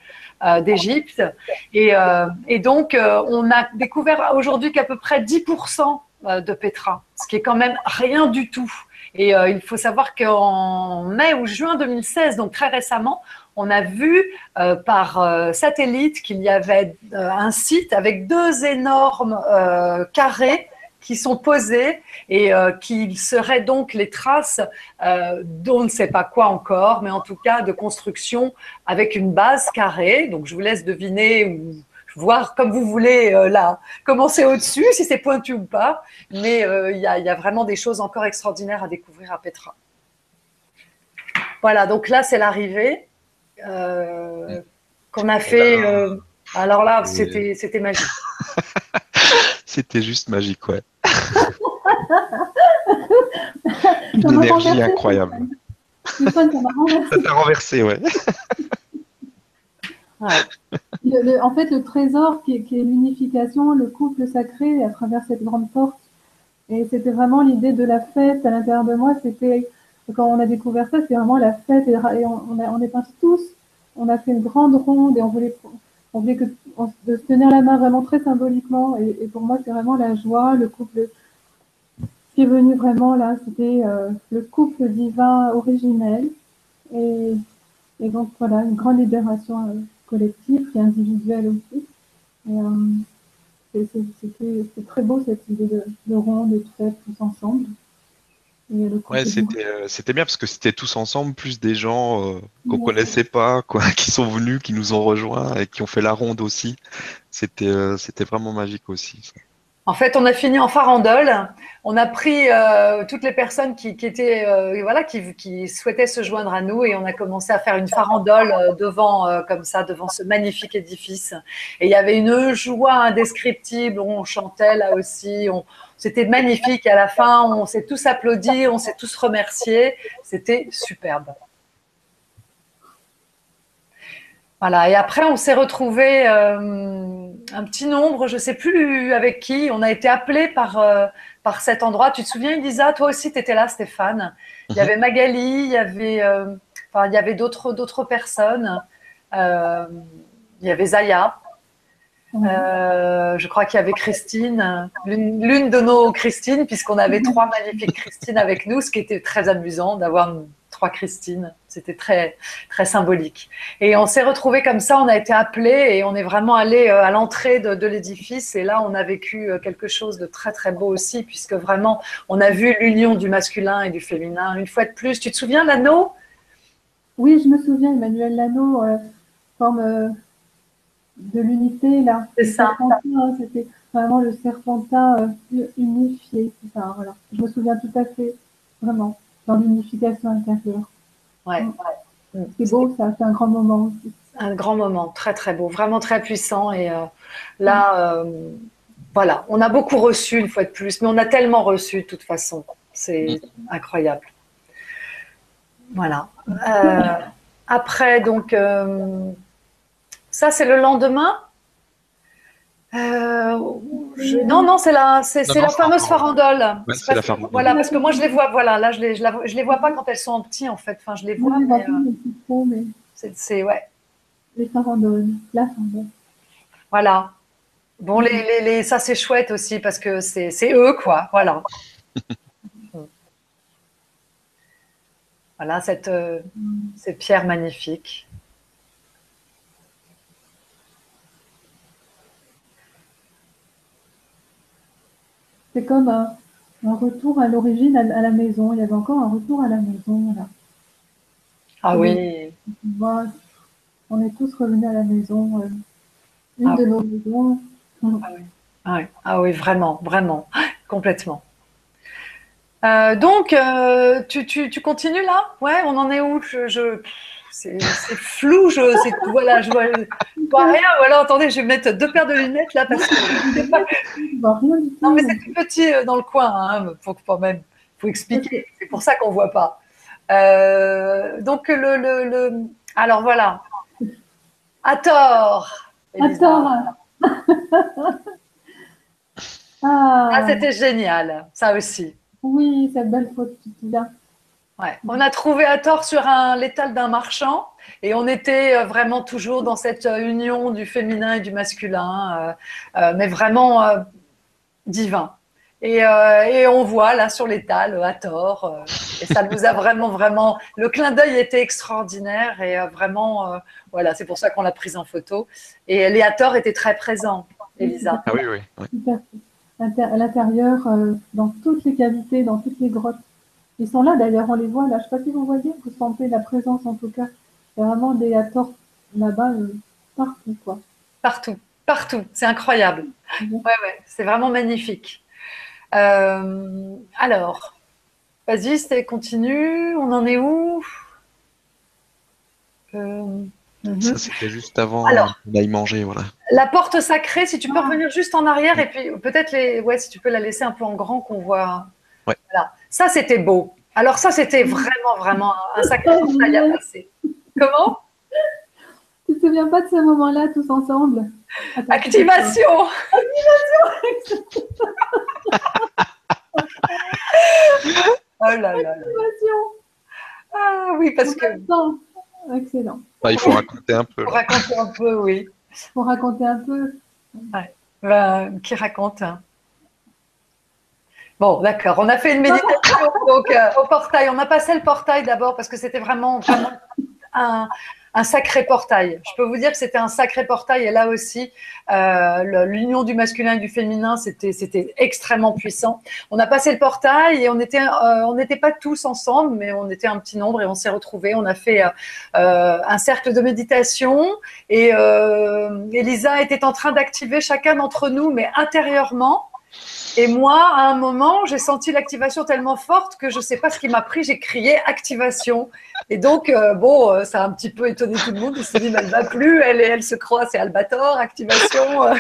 d'Égypte. Et, donc, on a découvert aujourd'hui qu'à peu près 10% euh, de Petra, ce qui est quand même rien du tout. Et euh, il faut savoir qu'en mai ou juin 2016, donc très récemment, on a vu euh, par satellite qu'il y avait un site avec deux énormes carrés qui sont posés et qui seraient donc les traces d'on ne sait pas quoi encore, mais en tout cas de construction avec une base carrée. Donc je vous laisse deviner voir comme vous voulez euh, là, commencer au-dessus, si c'est pointu ou pas. Mais euh, il y, a, vraiment des choses encore extraordinaires à découvrir à Petra. Voilà, donc là, c'est l'arrivée euh, qu'on a fait. alors là, c'était magique. <laughs> c'était juste magique, ouais. <laughs> Une énergie incroyable. <laughs> Ça t'a renversé, ouais. En fait, le trésor qui est, l'unification, le couple sacré à travers cette grande porte. Et c'était vraiment l'idée de la fête à l'intérieur de moi. C'était quand on a découvert ça, c'est vraiment la fête. Et, on, on, est tous. On a fait une grande ronde et on voulait on voulait que, de se tenir la main vraiment très symboliquement. Et, pour moi, c'est vraiment la joie, le couple. Ce qui est venu vraiment là, c'était euh, le couple divin originel. Et, et, donc voilà, une grande libération euh, collective et individuelle aussi. C'était très beau cette idée de, de ronde et de fête tous ensemble. Ouais, euh, c'était bien parce que c'était tous ensemble, plus des gens euh, qu'on ne connaissait pas, quoi, <laughs> qui sont venus, qui nous ont rejoints et qui ont fait la ronde aussi. C'était euh, c'était vraiment magique aussi. En fait, on a fini en farandole. On a pris toutes les personnes qui, étaient voilà qui, souhaitaient se joindre à nous et on a commencé à faire une farandole devant comme ça devant ce magnifique édifice. Et il y avait une joie indescriptible. On chantait là aussi. On, c'était magnifique. À la fin, on s'est tous applaudis, on s'est tous remerciés. C'était superbe. Voilà. Et après, on s'est retrouvé euh, un petit nombre, je ne sais plus avec qui. On a été appelé par, euh, par cet endroit. Tu te souviens, Elisa? Toi aussi, tu étais là, Stéphane. Il y mhm. avait Magali, il y avait, euh, enfin, il y avait d'autres, d'autres personnes. il y avait Zaya. Euh, je crois qu'il y avait Christine, l'une de nos Christines, puisqu'on avait trois magnifiques Christines avec nous, ce qui était très amusant d'avoir trois Christines. C'était très, très symbolique. Et on s'est retrouvés comme ça, on a été appelés et on est vraiment allé euh, à l'entrée de, l'édifice. Et là, on a vécu euh, quelque chose de très, très beau aussi, puisque vraiment, on a vu l'union du masculin et du féminin. Une fois de plus, tu te souviens l'anneau Oui, je me souviens, Emmanuel Lano, comme de l'unité là. C'est ça. C'était vraiment le serpentin euh, unifié. Ça, voilà. Je me souviens tout à fait, vraiment, dans l'unification intérieure. Ouais. Mm. C'est beau, ça, c'est un grand moment aussi. Un grand moment, très très beau, vraiment très puissant. Et euh, là, euh, voilà, on a beaucoup reçu une fois de plus, mais on a tellement reçu de toute façon. C'est incroyable. Voilà. après, donc, ça, c'est le lendemain euh, Non, non, c'est la, c'est, la fameuse farandole. c'est la farandole. Voilà, parce que moi, je les vois, voilà, là, je les, je, les vois pas quand elles sont en petit, en fait. Enfin, je les vois, mais, euh, c'est, ouais. Les farandoles, la farandole. Voilà. Bon, les, les, les, ça, c'est chouette aussi, parce que c'est, c'est eux, quoi. Voilà. <laughs> voilà, cette, euh, ces pierres magnifiques. C'est comme un, retour à l'origine, à, la maison. Il y avait encore un retour à la maison. Ah oui. On est tous revenus à la maison. Euh, une ah de nos maisons. Ah oui. Ah, oui. vraiment, vraiment, <laughs> complètement. Euh, donc, euh, tu, tu, continues là? Ouais, on en est où? Je c'est flou, je, voilà, je vois, vois, rien. Ou alors, attendez, je vais mettre deux paires de lunettes là parce que pas... Non, mais c'est tout petit euh, dans le coin, hein, faut quand même, faut expliquer. C'est pour ça qu'on voit pas. Euh, donc le, le, le, alors voilà, à tort. À tort. ah, ah c'était génial, ça aussi. Oui, cette belle photo, là. On a trouvé à tort sur un l'étal d'un marchand et on était euh, vraiment toujours dans cette euh, union du féminin et du masculin, euh, mais vraiment divin. Et, on voit là sur l'étal à tort, et ça nous a vraiment, vraiment. Le clin d'œil était extraordinaire et vraiment, voilà, c'est pour ça qu'on l'a prise en photo. Et Léator était très présent, Elisa. Ah oui, oui. À l'intérieur, dans toutes les cavités, dans toutes les grottes. Ils sont là d'ailleurs, on les voit là. Je ne sais pas si vous voyez, vous sentez la présence en tout cas. Il y a vraiment des ators là-bas euh, partout. Quoi. Partout, partout. C'est incroyable. Mhm. Ouais, ouais, c'est vraiment magnifique. Euh, alors, vas-y, continue. On en est où? Euh, mhm. Ça, c'était juste avant d'aller manger, voilà. La porte sacrée, si tu peux revenir juste en arrière et puis peut-être les, ouais, si tu peux la laisser un peu en grand qu'on voit. Ouais. Voilà. Ça, c'était beau. Alors ça, c'était vraiment, vraiment un sacré travail à passer. Comment? Tu te souviens pas de ce moment-là, tous ensemble? Activation Activation Oh là là Activation Ah oui, parce que... Excellent. il faut raconter un peu. Il faut raconter un peu, oui. Pour raconter un peu. Ben, qui raconte hein Bon, d'accord. On a fait une méditation <laughs> donc, euh, au portail. On a passé le portail d'abord parce que c'était vraiment, vraiment un, un sacré portail. Je peux vous dire que c'était un sacré portail et là aussi, euh, l'union du masculin et du féminin, c'était extrêmement puissant. On a passé le portail et on était euh, on n'était pas tous ensemble, mais on était un petit nombre et on s'est retrouvés. On a fait un cercle de méditation et Elisa était en train d'activer chacun d'entre nous, mais intérieurement. Et moi, à un moment, j'ai senti l'activation tellement forte que je ne sais pas ce qui m'a pris, j'ai crié activation. Et donc, euh, bon, euh, ça a un petit peu étonné tout le monde. Ils se dit, elle va plus, elle, elle se croit, c'est Albator, activation.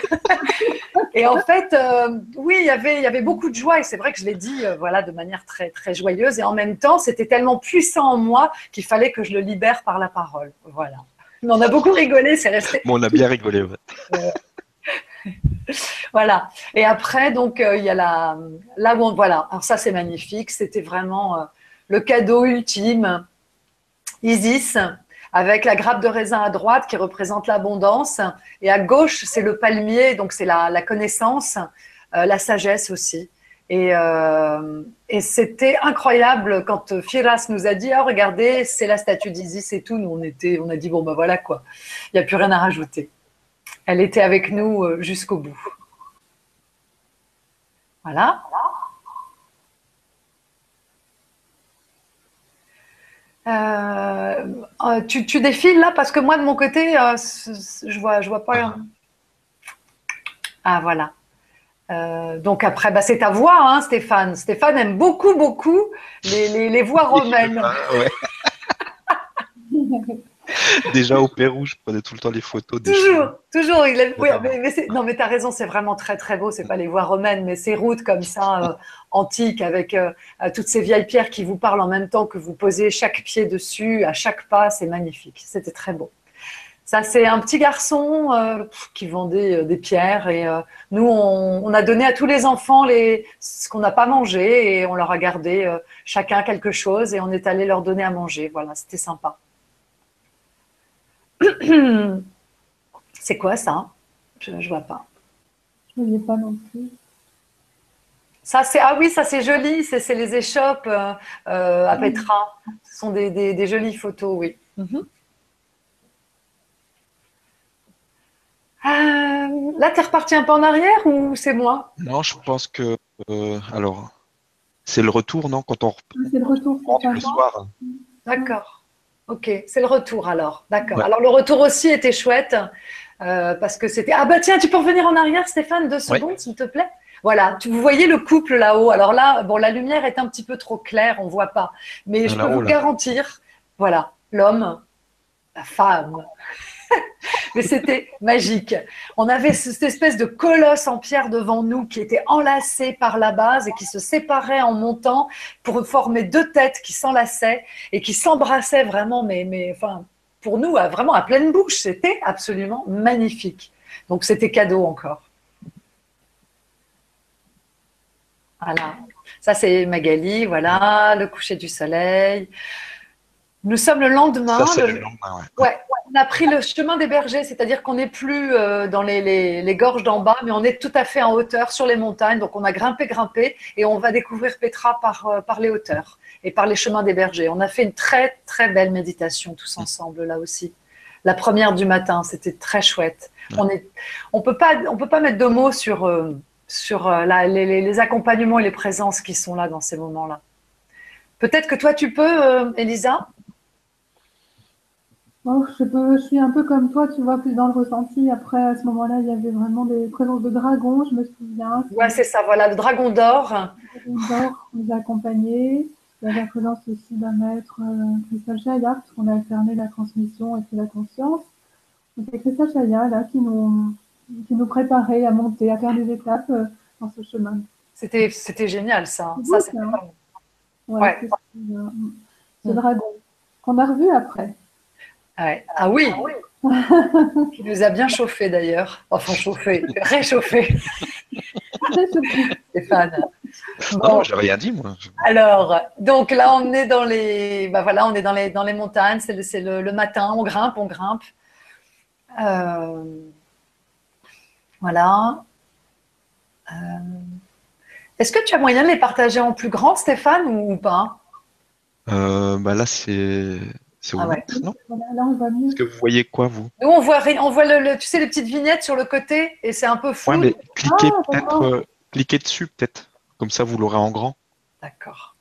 <laughs> et en fait, euh, oui, il y avait, il y avait beaucoup de joie. Et c'est vrai que je l'ai dit, voilà, de manière très, très joyeuse. Et en même temps, c'était tellement puissant en moi qu'il fallait que je le libère par la parole. Voilà. Mais on a beaucoup rigolé, c'est resté. Bon, on a bien rigolé. Ouais. <laughs> voilà. Et après, donc, euh, il y a la, là où on, voilà. Alors ça, c'est magnifique. C'était vraiment euh, le cadeau ultime. Isis, avec la grappe de raisin à droite qui représente l'abondance, et à gauche, c'est le palmier, donc c'est la, connaissance, euh, la sagesse aussi. Et, et c'était incroyable quand Firas nous a dit, ah, regardez, c'est la statue d'Isis et tout. Nous, on était, on a dit, bon, ben voilà quoi. Il n'y a plus rien à rajouter. Elle était avec nous euh, jusqu'au bout. Voilà. Euh, euh, tu, défiles là parce que moi de mon côté, je vois, je vois pas. Ah voilà. donc après, bah, c'est ta voix, hein, Stéphane. Stéphane aime beaucoup, beaucoup les, voix <laughs> romaines. <laughs> <laughs> Déjà au Pérou, je prenais tout le temps les photos. Des toujours, toujours. Il mais, non, mais tu as raison, c'est vraiment très très beau. C'est pas les voies romaines, mais ces routes comme ça, euh, <laughs> antiques, avec euh, toutes ces vieilles pierres qui vous parlent en même temps que vous posez chaque pied dessus, à chaque pas, c'est magnifique. C'était très beau. Ça, c'est un petit garçon euh, qui vendait des pierres et nous, on, a donné à tous les enfants les, ce qu'on n'a pas mangé et on leur a gardé chacun quelque chose et on est allé leur donner à manger. Voilà, c'était sympa. <clears throat> C'est quoi ça? Je ne vois pas. Je ne pas non plus. Ça, c'est ah oui, ça c'est joli. C'est les échoppes euh, euh, à Petra. Ce sont des, jolies photos, oui. Mhm. Euh, là, tu es reparti un peu en arrière ou c'est moi? Non, je pense que alors c'est le retour, non Quand on c'est le retour le soir. D'accord. Ok, c'est le retour alors. D'accord. Alors le retour aussi était chouette euh, parce que c'était. Ah bah tiens, tu peux revenir en arrière, Stéphane, deux secondes, s'il te plaît. Voilà, vous voyez le couple là-haut. Alors là, bon, la lumière est un petit peu trop claire, on voit pas. Mais je peux vous garantir, voilà, l'homme, la femme, <laughs> Mais c'était magique. On avait cette espèce de colosse en pierre devant nous qui était enlacé par la base et qui se séparait en montant pour former deux têtes qui s'enlaçaient et qui s'embrassaient vraiment, mais, mais enfin, pour nous, vraiment à pleine bouche. C'était absolument magnifique. Donc c'était cadeau encore. Voilà. Ça, c'est Magali, voilà, le coucher du soleil. Nous sommes le lendemain. le lendemain ouais. on a pris le chemin des bergers, c'est-à-dire qu'on n'est plus euh, dans les, gorges d'en bas, mais on est tout à fait en hauteur sur les montagnes. Donc on a grimpé, grimpé, et on va découvrir Petra par, euh, par les hauteurs et par les chemins des bergers. On a fait une très très belle méditation tous ensemble là aussi. La première du matin, c'était très chouette. On est, on peut pas, on peut pas mettre de mots sur euh, sur les, les accompagnements et les présences qui sont là dans ces moments-là. Peut-être que toi tu peux, Elisa? Oh, je, peux, je suis un peu comme toi, tu vois, plus dans le ressenti. Après, à ce moment-là, il y avait vraiment des présences de dragons, je me souviens. Ouais, c'est ça, voilà, le dragon d'or. Le dragon d'or nous a accompagnés. Il y avait la présence aussi d'un maître, euh, Christophe Chaya, parce qu'on a alterné la transmission et puis la conscience. C'est Christophe Chaya, là, qui nous, qui nous préparait à monter, à faire des étapes euh, dans ce chemin. C'était, c'était génial, ça. Ça, c'est hein. ouais, C'est, ce dragon qu'on a revu après. Ah oui, qui <laughs> nous a bien chauffé d'ailleurs. Enfin, chauffé, réchauffé. <laughs> Stéphane. Non, j'ai rien dit moi. Alors, donc là, on est dans les, bah voilà, on est dans les dans les montagnes. C'est le, le, matin, on grimpe, on grimpe. Euh, Voilà. Euh, est-ce que tu as moyen de les partager en plus grand, Stéphane, ou pas? Euh, bah Là, c'est c'est Ah ouais. non? Là, on voit mieux. Est-ce que vous voyez quoi, vous? Nous, on voit, rien- on voit le, le- tu sais, les petites vignettes sur le côté et c'est un peu flou. Ouais, mais cliquez Ah, peut-être, euh, cliquez dessus peut-être. Comme ça, vous l'aurez en grand. D'accord.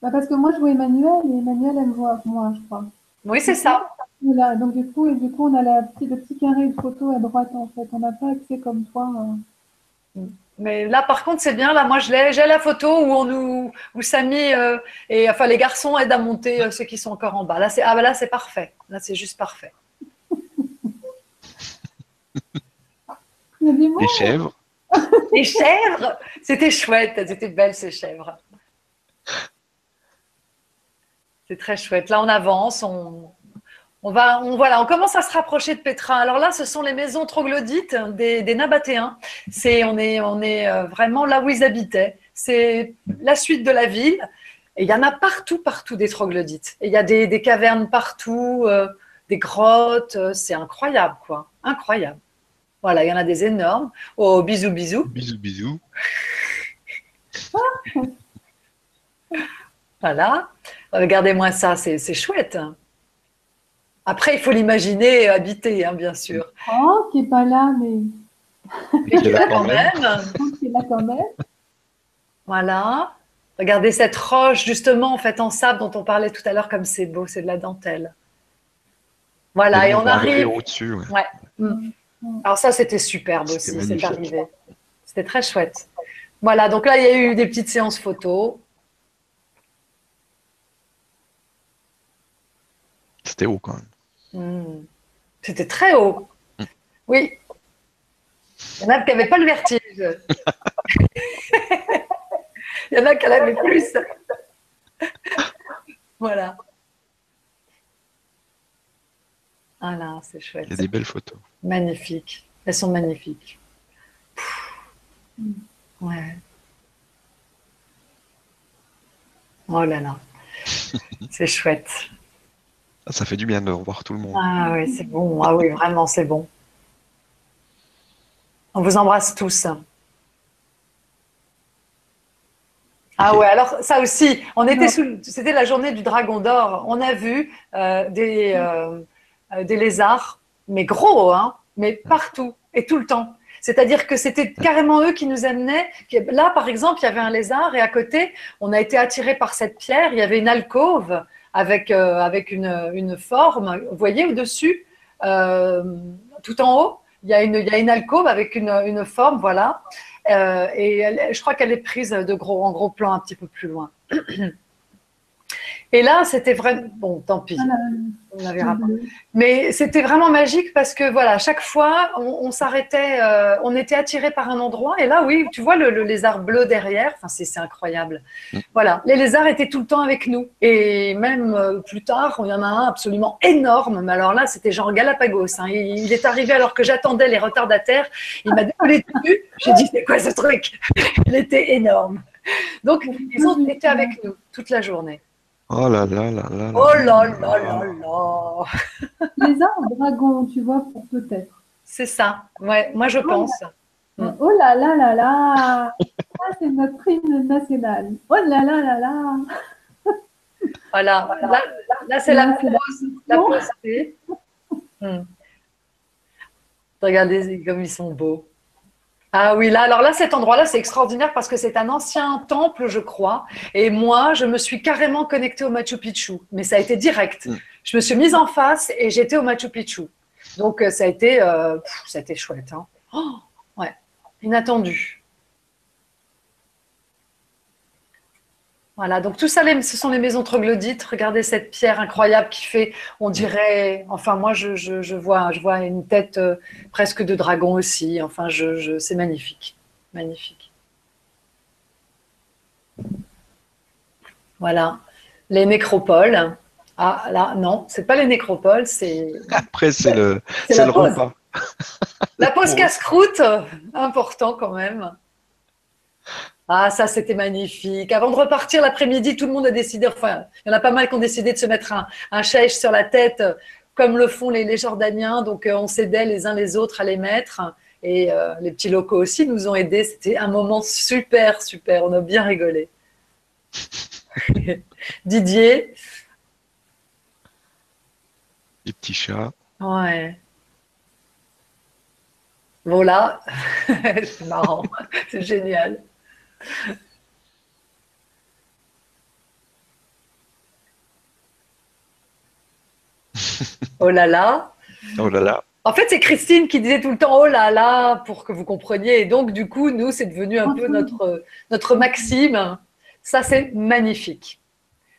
Bah, parce que moi, je vois Emmanuel et Emmanuel, elle me voit moi, je crois. Oui, c'est ça. Voilà, donc du coup, et du coup, on a la le petit carré de photo à droite, en fait. On n'a pas accès comme toi. euh. Mais là, par contre, c'est bien. Là, moi, je l'ai. J'ai la photo où on nous, où Samy euh, et enfin les garçons aident à monter euh, ceux qui sont encore en bas. Là, c'est ah bah là, c'est parfait. Là, c'est juste parfait. <laughs> Les chèvres. <laughs> Les chèvres, c'était chouette. Elles étaient belles ces chèvres. C'est très chouette. Là, on avance. On, on va, on voilà, on commence à se rapprocher de Petra. Alors là, ce sont les maisons troglodytes des, des Nabatéens. C'est, on est, on est euh, vraiment là où ils habitaient. C'est la suite de la ville. Et il y en a partout, partout des troglodytes. Et il y a des, des cavernes partout, euh, des grottes. euh, C'est incroyable, quoi. Incroyable. Voilà, il y en a des énormes. Oh, bisous, bisous. Bisous, bisous. <laughs> Voilà. Regardez-moi ça, c'est c'est chouette. Après, il faut l'imaginer habité, hein, bien sûr. Oh, qui est pas là, mais Mais tu l'as quand même. qui est là quand même. Voilà. Regardez cette roche, justement, en fait, en sable dont on parlait tout à l'heure, comme c'est beau, c'est de la dentelle. Voilà, et on arrive. au-dessus. ouais. Alors ça, c'était superbe aussi, c'est arrivé. C'était très chouette. Voilà, donc là, il y a eu des petites séances photos. C'était haut quand même. Hmm. C'était très haut. Oui. Il y en a qui n'avaient pas le vertige. <laughs> Il y en a qui en avaient plus. voilà. Voilà, c'est chouette. Il y a des belles photos. Magnifiques. Elles sont magnifiques. Ouais. Oh là là. <laughs> C'est chouette. Ça fait du bien de revoir tout le monde. Ah oui, c'est bon. Ah oui, vraiment, c'est bon. On vous embrasse tous. Ah ouais, alors ça aussi, on était sous, c'était la journée du Dragon d'Or. On a vu euh, des, euh, euh, des lézards, mais gros, hein, mais partout et tout le temps. C'est-à-dire que c'était carrément eux qui nous amenaient. Là, par exemple, il y avait un lézard et à côté, on a été attiré par cette pierre. Il y avait une alcôve avec, euh, avec une, une forme. Vous voyez au-dessus, euh, tout en haut, il y a une, il y a une alcôve avec une, une forme, voilà. Euh, et je crois qu'elle est prise de gros, en gros plan un petit peu plus loin. <clears throat> Et là, c'était vraiment. Bon, tant pis, Voilà. on la verra pas. Mais c'était vraiment magique parce que voilà, chaque fois, on, on s'arrêtait, euh, on était attiré par un endroit. Et là, oui, tu vois le, le lézard bleu derrière. Enfin, c'est c'est incroyable. Mm. Voilà, les lézards étaient tout le temps avec nous. Et même euh, plus tard, il y en a un absolument énorme. Mais alors là, c'était genre Galapagos. hein. Il, il est arrivé alors que j'attendais les retardataires. Il m'a décollé dessus. J'ai dit, c'est quoi ce truc? Il était énorme. Donc, ils ont été avec nous toute la journée. Oh là là là là. là Oh là là là là Les arbres dragons, tu vois, pour peut-être. C'est ça. Ouais, moi je pense. Mm. Oh là là là là Ça, c'est notre hymne national. Oh là là là là Voilà. Là, là, c'est la Là, c'est la- pause. La pause. Hmm. Regardez comme ils sont beaux. Ah oui, là, alors là, cet endroit-là, c'est extraordinaire parce que c'est un ancien temple, je crois. Et moi, je me suis carrément connectée au Machu Picchu. Mais ça a été direct. Mm. Je me suis mise en face et j'étais au Machu Picchu. Donc, euh, ça a été, euh, pff, ça a été chouette. hein. Oh, ouais, inattendu. Voilà, donc tout ça, ce sont les maisons troglodytes. Regardez cette pierre incroyable qui fait, on dirait, enfin moi je, je, je vois, je vois une tête euh, presque de dragon aussi. Enfin, je, je, c'est magnifique, magnifique. Voilà, les nécropoles. Ah là, non, c'est pas les nécropoles, c'est <laughs> Après, c'est le, c'est le repas. La pause <laughs> casse-croûte, important quand même. Ah, ça, c'était magnifique. Avant de repartir l'après-midi, tout le monde a décidé, enfin, il y en a pas mal qui ont décidé de se mettre un, un chèche sur la tête, euh, comme le font les, les Jordaniens. Donc, euh, on s'aidait les uns les autres à les mettre. Et les petits locaux aussi nous ont aidés. C'était un moment super, super. On a bien rigolé. <laughs> Didier? Les petits chats. Ouais. Voilà, <laughs> c'est marrant, c'est génial. Oh là là. Oh là là. En fait, c'est Christine qui disait tout le temps oh là là pour que vous compreniez. Et donc, du coup, nous, c'est devenu un peu notre, notre maxime. Ça, c'est magnifique.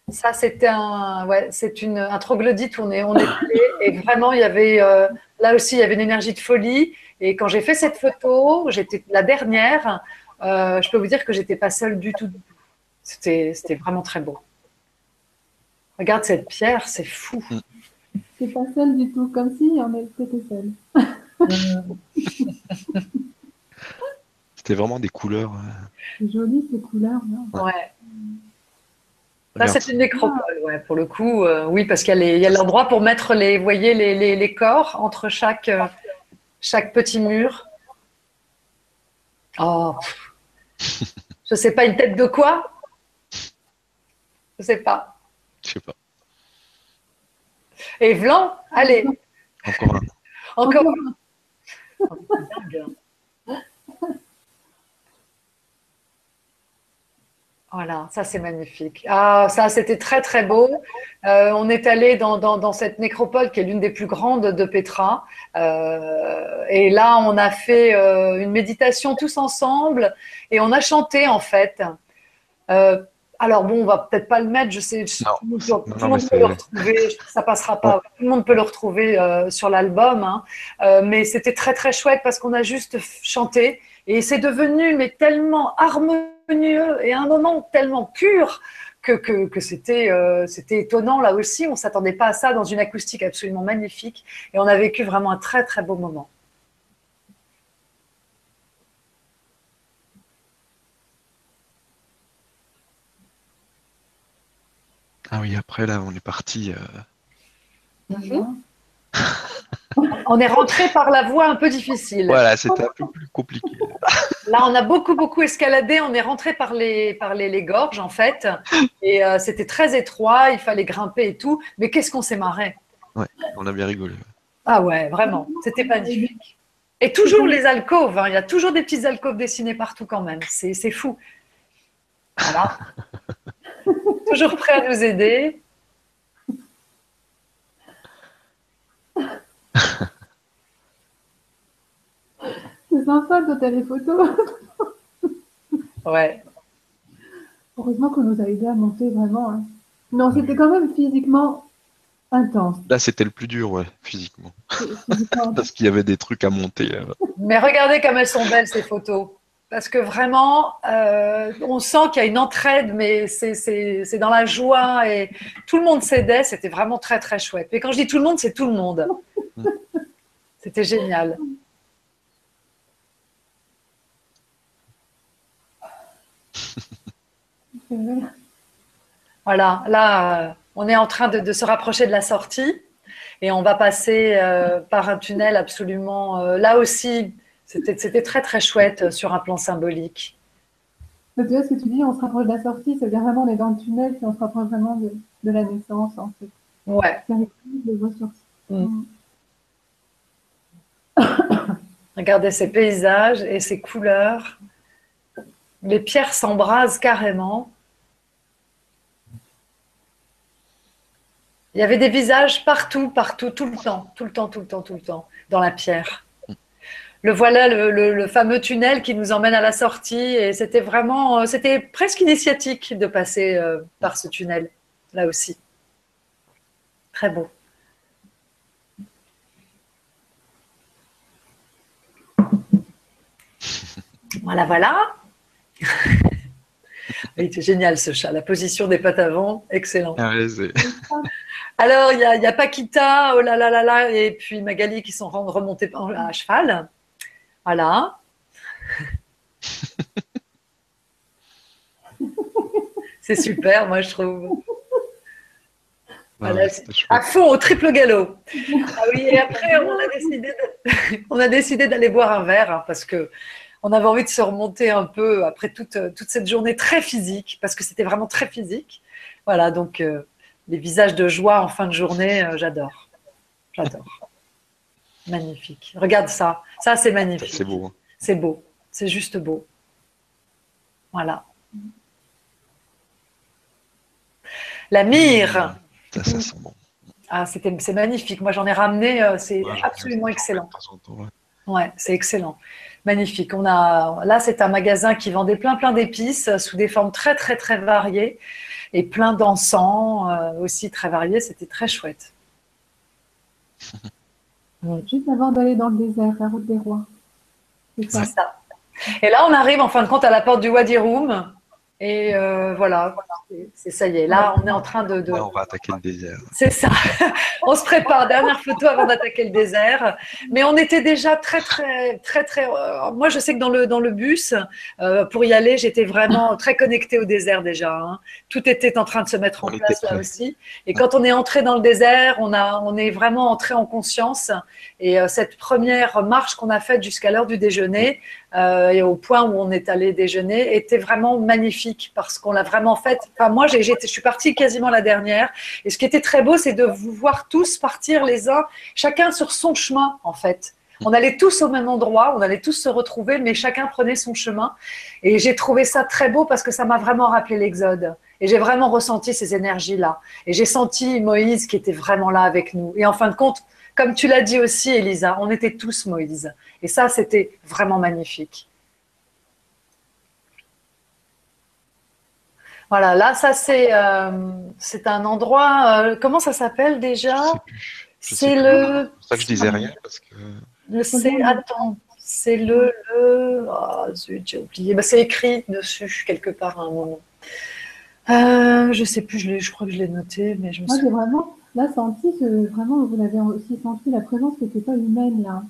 Ça, c'était un, ouais, c'est une, un troglodyte où on est, on est <laughs> et vraiment, il y avait, euh, là aussi, il y avait une énergie de folie. Et quand j'ai fait cette photo, j'étais la dernière, euh, je peux vous dire que j'étais pas seule du tout. C'était, c'était vraiment très beau. Regarde cette pierre, c'est fou. Mm. C'est pas seule du tout, comme si on était seule. <laughs> C'était vraiment des couleurs. C'est joli ces couleurs. Là. Ouais. Là, c'est une nécropole, ouais, pour le coup. Euh, oui, parce qu'il y a l'endroit pour mettre les, voyez, les, les, les corps entre chaque, euh, chaque petit mur. Oh, <laughs> je sais pas, une tête de quoi? Je sais pas. Je sais pas. Et Vlan, allez. Encore un. Encore un. Voilà, ça c'est magnifique. Ah, ça c'était très très beau. Euh, on est allé dans, dans, cette nécropole qui est l'une des plus grandes de Petra. Euh, et là, on a fait euh, une méditation tous ensemble et on a chanté en fait. alors bon, on va peut-être pas le mettre, je sais, tout le monde peut le retrouver, ça passera pas, tout le monde peut le retrouver sur l'album, hein. mais c'était très très chouette parce qu'on a juste chanté et c'est devenu mais tellement harmonieux et un moment tellement pur que, que, c'était euh, c'était étonnant là aussi. On ne s'attendait pas à ça dans une acoustique absolument magnifique et on a vécu vraiment un très très beau moment. Ah oui, après là, on est parti. Euh... <laughs> on est rentré par la voie un peu difficile. Voilà, c'était un peu plus compliqué. <laughs> Là, on a beaucoup, beaucoup escaladé. On est rentré par les, par les, gorges, en fait. Et euh, c'était très étroit. Il fallait grimper et tout. Mais qu'est-ce qu'on s'est marré Ouais, on a bien rigolé. Ah ouais, vraiment. C'était magnifique. Et toujours les alcôves. Hein. Il y a toujours des petites alcôves dessinées partout quand même. C'est fou. Voilà. <laughs> toujours prêt à nous aider. <laughs> C'est sympa de t'as les photos. <laughs> ouais. Heureusement qu'on nous a aidé à monter vraiment. Hein. Non, c'était quand même physiquement intense. Là, c'était le plus dur, ouais, physiquement. <laughs> Parce qu'il y avait des trucs à monter. Mais regardez comme elles sont belles, ces photos. Parce que vraiment, euh, on sent qu'il y a une entraide, mais c'est dans la joie et tout le monde s'aidait. C'était vraiment très, très chouette. Et quand je dis tout le monde, c'est tout le monde. <laughs> C'était génial. <laughs> Voilà, là, on est en train de, se rapprocher de la sortie et on va passer euh, par un tunnel absolument. Euh, là aussi, c'était très très chouette sur un plan symbolique. tu vois ce que tu dis, on se rapproche de la sortie, c'est-à-dire vraiment on est dans le tunnel et on se rapproche vraiment de, la naissance en fait. Ouais. Mm. <coughs> Regardez ces paysages et ces couleurs. Les pierres s'embrasent carrément. Il y avait des visages partout, partout, tout le temps, tout le temps, tout le temps, tout le temps, dans la pierre. Le voilà, le, fameux tunnel qui nous emmène à la sortie, et c'était vraiment, euh, c'était presque initiatique de passer euh, par ce tunnel, là aussi. Très beau. <laughs> Voilà, voilà. <laughs> c'est génial ce chat. La position des pattes avant, excellent. Ah <laughs> Alors, il y a, y a, Paquita, oh là là là là, et puis Magali qui sont remontées à cheval. Voilà. <laughs> c'est super, moi je trouve. à fond, au triple galop. Ah oui, et après, on a décidé de <laughs> on a décidé d'aller boire un verre hein, parce que on avait envie de se remonter un peu après toute, toute cette journée très physique, parce que c'était vraiment très physique. Voilà, donc euh, les visages de joie en fin de journée, euh, j'adore. J'adore. Magnifique. Regarde ça. Ça, c'est magnifique. C'est beau. Hein. C'est beau. C'est juste beau. Voilà. La myrrhe. Ça, ça sent bon. Ah, c'est magnifique. Moi, j'en ai ramené. Euh, c'est absolument excellent. Ouais, c'est excellent. Magnifique. On a, là, c'est un magasin qui vendait plein, plein d'épices sous des formes très, très, très variées et plein d'encens euh, aussi très variés. C'était très chouette. <laughs> Juste avant d'aller dans le désert, la route des rois. C'est ça. ça. Et là, on arrive en fin de compte à la porte du Wadi Rum. Et euh, voilà, c'est ça y est. Là, on est en train de. on va attaquer le désert. C'est ça. <laughs> on se prépare. Dernière photo avant d'attaquer le désert. Mais on était déjà très, très, très, très. Euh, moi, je sais que dans le dans le bus, euh, pour y aller, j'étais vraiment très connectée au désert déjà. Hein. Tout était en train de se mettre en place là aussi. Et quand on est entré dans le désert, on a, on est vraiment entré en conscience. Et cette première marche qu'on a faite jusqu'à l'heure du déjeuner, euh, et au point où on est allé déjeuner était vraiment magnifique parce qu'on l'a vraiment fait. Enfin, moi, je suis partie quasiment la dernière. Et ce qui était très beau, c'est de vous voir tous partir les uns, chacun sur son chemin, en fait. On allait tous au même endroit, on allait tous se retrouver, mais chacun prenait son chemin. Et j'ai trouvé ça très beau parce que ça m'a vraiment rappelé l'Exode. Et j'ai vraiment ressenti ces énergies-là. Et j'ai senti Moïse qui était vraiment là avec nous. Et en fin de compte, comme tu l'as dit aussi, Elisa, on était tous Moïse. Et ça, c'était vraiment magnifique. Voilà, là, ça, c'est euh, un endroit. Euh, comment ça s'appelle déjà C'est le. C'est ça que je disais rien. Parce que... Le Attends, c'est le. le... Oh, j'ai oublié. Bah, c'est écrit dessus, quelque part, à un moment. Euh, je sais plus, je, je crois que je l'ai noté, mais je me Moi, j'ai vraiment là senti que vraiment, vous l'avez aussi senti, la présence qui n'était pas humaine là.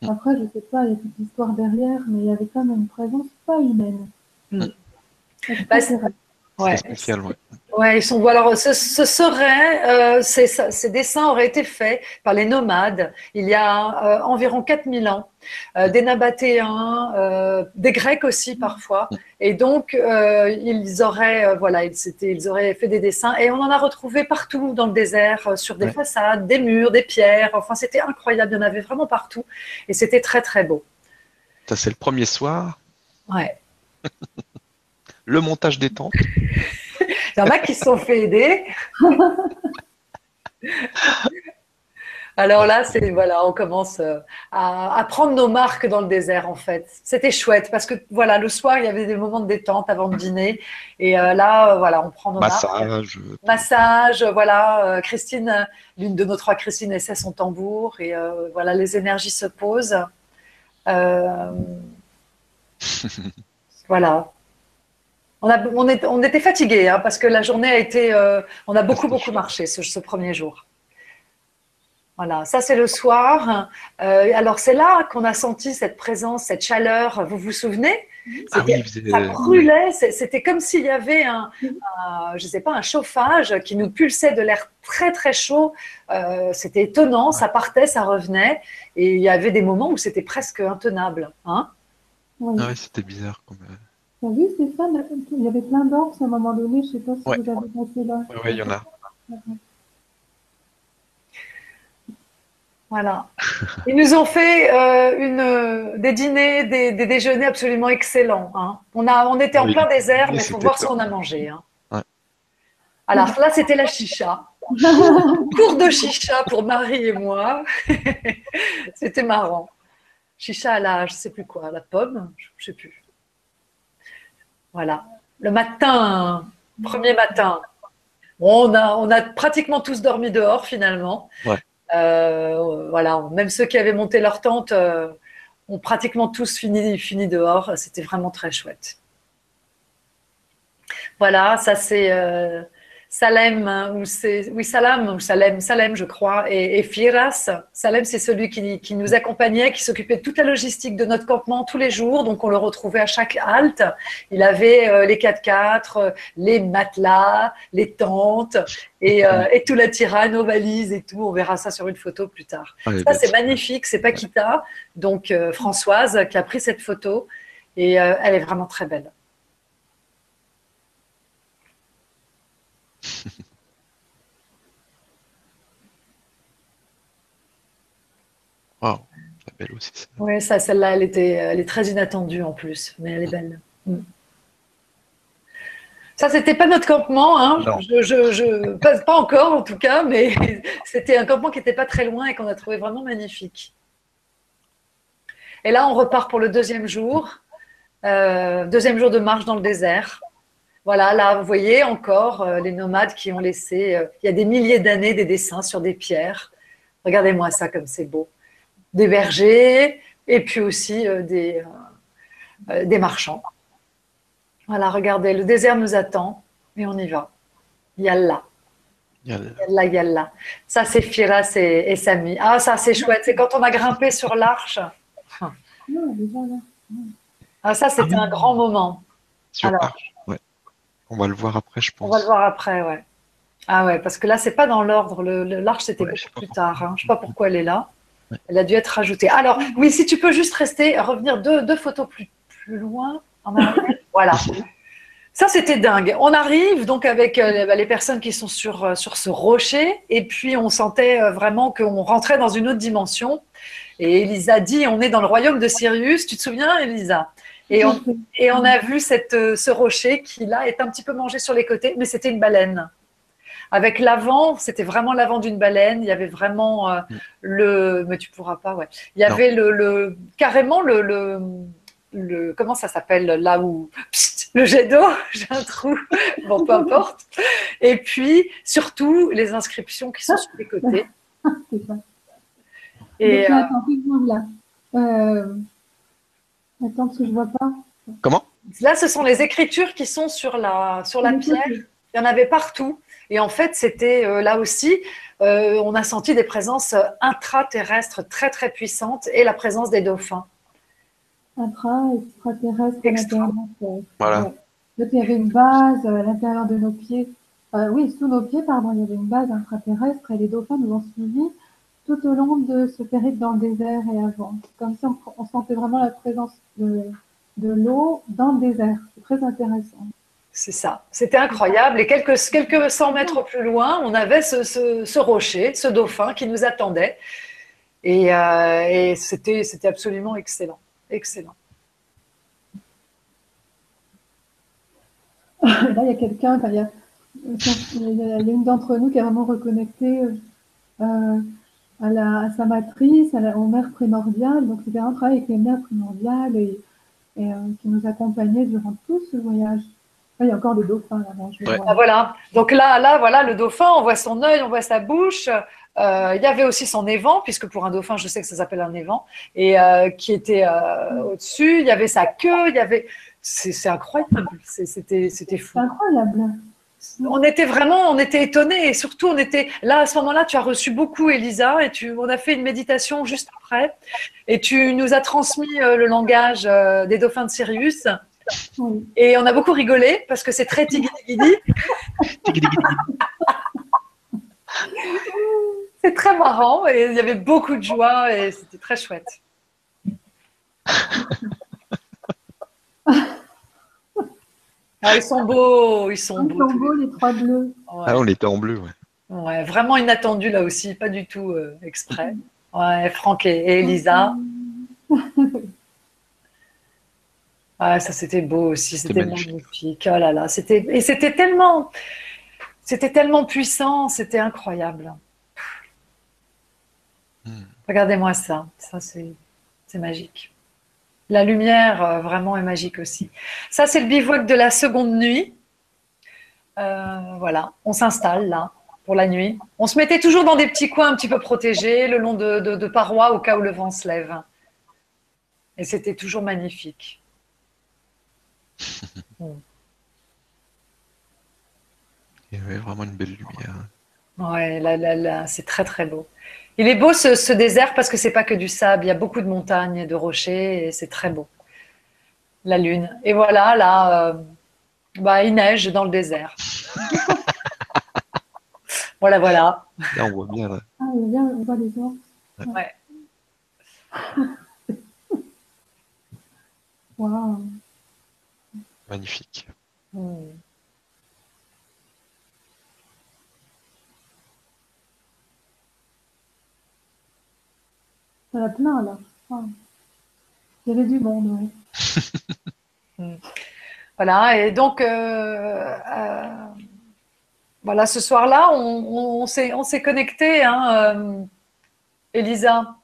Mm. Après, je sais pas, il y a toute l'histoire derrière, mais il y avait quand même une présence pas humaine. Mm. Bah, ouais. spécial, ouais. Ouais, ils sont. Alors, ce, serait, euh, ces, ces, dessins auraient été faits par les nomades il y a euh, environ 4000 ans, euh, des Nabatéens, euh, des Grecs aussi parfois, et donc ils auraient, voilà, ils, ils auraient fait des dessins, et on en a retrouvé partout dans le désert, sur des façades, des murs, des pierres. Enfin, c'était incroyable, il y en avait vraiment partout, et c'était très très beau. Ça, c'est le premier soir. Ouais. <laughs> le montage des tentes. <laughs> Il y en a qui se sont fait aider. Alors là, c'est voilà, on commence euh, à, prendre nos marques dans le désert en fait. C'était chouette parce que voilà, le soir il y avait des moments de détente avant de dîner et euh, là, euh, voilà, on prend nos massage, massage, voilà. Christine, l'une de nos trois Christine essaie son tambour et voilà, les énergies se posent. <laughs> voilà. On, a, on, est, on était fatigués hein, parce que la journée a été. on a beaucoup, beaucoup marché ce, premier jour. Voilà, ça c'est le soir. Euh, alors c'est là qu'on a senti cette présence, cette chaleur. Vous vous souvenez? Ah Ça brûlait. C'était comme s'il y avait un, je sais pas, un chauffage qui nous pulsait de l'air très très chaud. Euh, c'était étonnant. Ça partait, ça revenait, et il y avait des moments où c'était presque intenable. Hein oui. Ah c'était bizarre. Comme... Tu as vu Stéphane? Il y avait plein d'orques à un moment donné. Je sais pas si vous avez pensé là. Oui, il y en a. Voilà. Ils nous ont fait euh, une, des dîners, des, déjeuners absolument excellents. Hein. On, a, on était en plein désert, mais il faut voir ce qu'on a mangé. Hein. Alors là, c'était la chicha. <laughs> Cours de chicha pour Marie et moi. <laughs> c'était marrant. Chicha à la, je sais plus quoi, la pomme, je sais plus. Voilà. Le matin, premier matin. on, a, on a pratiquement tous dormi dehors finalement. Ouais. Euh, voilà, même ceux qui avaient monté leur tente euh, ont pratiquement tous fini, fini dehors. C'était vraiment très chouette. Voilà, ça c'est euh, Salem, ou oui, Salam, ou Salem, Salem, je crois, et, Firas. Salem, c'est celui qui, qui, nous accompagnait, qui s'occupait de toute la logistique de notre campement tous les jours. Donc, on le retrouvait à chaque halte. Il avait euh, les 4x4, euh, les matelas, les tentes et, euh, et tout l'attirail, nos valises et tout. On verra ça sur une photo plus tard. Ah, ça, c'est magnifique. C'est Paquita, donc Françoise, qui a pris cette photo. Et elle est vraiment très belle. <laughs> wow, belle aussi. Oui, ça, celle-là, elle, était, elle est très inattendue en plus, mais elle est belle. Mm. Ça, c'était pas notre campement, hein. Je, je, pas, encore en tout cas, mais <laughs> c'était un campement qui n'était pas très loin et qu'on a trouvé vraiment magnifique. Et là, on repart pour le deuxième jour, euh, deuxième jour de marche dans le désert. Voilà, là, vous voyez encore euh, les nomades qui ont laissé, euh, il y a des milliers d'années, des dessins sur des pierres. Regardez-moi ça comme c'est beau. Des bergers et puis aussi euh, des, des marchands. Voilà, regardez, le désert nous attend et on y va. Yalla. Yalla, yalla. Ça, c'est Firas et, et, Sami. Ah, ça, c'est chouette. C'est quand on a grimpé sur l'arche. Ah, ça, c'était un grand moment. Sur l'arche. On va le voir après, je pense. On va le voir après, ouais. Ah ouais, parce que là, c'est pas dans l'ordre. L'arche, c'était beaucoup plus tard. Hein. Je sais pas pourquoi elle est là. Elle a dû être rajoutée. Alors, oui, si tu peux juste rester, revenir deux, photos plus, plus loin. <laughs> voilà. Ça, c'était dingue. On arrive donc avec euh, bah, les personnes qui sont sur, euh, sur ce rocher, et puis on sentait euh, vraiment qu'on rentrait dans une autre dimension. Et Elisa dit on est dans le royaume de Sirius. Tu te souviens, Elisa? Et on, <laughs> et on a vu cette, euh, ce rocher qui, là, est un petit peu mangé sur les côtés, mais c'était une baleine. Avec l'avant, c'était vraiment l'avant d'une baleine. Il y avait vraiment euh, mm. le. Mais tu pourras pas, ouais. Il y avait le, le, carrément le, le, le, comment ça s'appelle là où le jet d'eau, <laughs> j'ai un trou, bon peu importe. Et puis surtout les inscriptions qui sont sur les côtés. <laughs> Et euh. Euh, Attends, parce que je vois pas. Comment? Là, ce sont les écritures qui sont sur la, sur la pierre. Il y en avait partout. Et en fait, c'était euh, là aussi, euh, on a senti des présences intraterrestres très très puissantes et la présence des dauphins. Intra, extraterrestre, Extra. Voilà. il y avait une base à l'intérieur de nos pieds. Euh, oui, sous nos pieds, pardon, il y avait une base intraterrestre et les dauphins nous ont suivis tout au long de ce périple dans le désert et avant. Comme si on, sentait vraiment la présence de, l'eau dans le désert. C'est très intéressant. C'est ça, c'était incroyable. Et quelques, quelques cent mètres plus loin, on avait ce, rocher, ce dauphin qui nous attendait. Et, euh, c'était, c'était absolument excellent. Excellent. <laughs> Là, il y a quelqu'un, il y a, une d'entre nous qui est vraiment reconnectée. Euh, à, sa matrice, à la, aux mères primordiales. Donc, c'était un travail avec les mères primordiales et, euh, qui nous accompagnaient durant tout ce voyage. il y a encore des dauphins là. Ah, voilà. Donc là, là, voilà, le dauphin, on voit son œil, on voit sa bouche. Euh, il y avait aussi son évent, puisque pour un dauphin, je sais que ça s'appelle un évent, et euh, qui était au-dessus. Il y avait sa queue, il y avait. C'est incroyable. C'était fou. C'est incroyable on était vraiment, on était étonnés et surtout on était là à ce moment-là. Tu as reçu beaucoup, Elisa, et tu, on a fait une méditation juste après, et tu nous as transmis euh, le langage euh, des dauphins de Sirius. Et on a beaucoup rigolé parce que c'est très tigidi c'est très marrant et il y avait beaucoup de joie et c'était très chouette. <laughs> Ah, ils sont beaux, ils sont beaux. Ils sont beaux, les trois bleus. Ah, on était en bleu, ouais. Ouais, vraiment inattendu là aussi, pas du tout euh, exprès. Ouais, Franck et, Elisa. <laughs> Ah, ça c'était beau aussi, c'était magnifique. Oh là là, c'était et c'était tellement, c'était tellement puissant, c'était incroyable. Hmm. Regardez-moi ça, ça c'est magique. La lumière, euh, vraiment, est magique aussi. Ça, c'est le bivouac de la seconde nuit. Euh, voilà, on s'installe là pour la nuit. On se mettait toujours dans des petits coins un petit peu protégés, le long de, parois, au cas où le vent se lève. Et c'était toujours magnifique. <laughs> Il y avait vraiment une belle lumière. Ouais, là, là, là, c'est très très beau. Il est beau ce, ce désert parce que c'est pas que du sable, il y a beaucoup de montagnes et de rochers et c'est très beau. La lune. Et voilà, là, euh, bah, il neige dans le désert. <laughs> voilà, voilà. Là, on voit bien. Là. Ah, on voit, on voit les ours. Ouais. <laughs> Waouh. Magnifique. Hmm. Il y en a plein là. Ah. Il y avait du monde, ouais. <laughs> Voilà, et donc, euh, euh, voilà, ce soir-là, on, on s'est on s'est connecté, hein, euh, Elisa.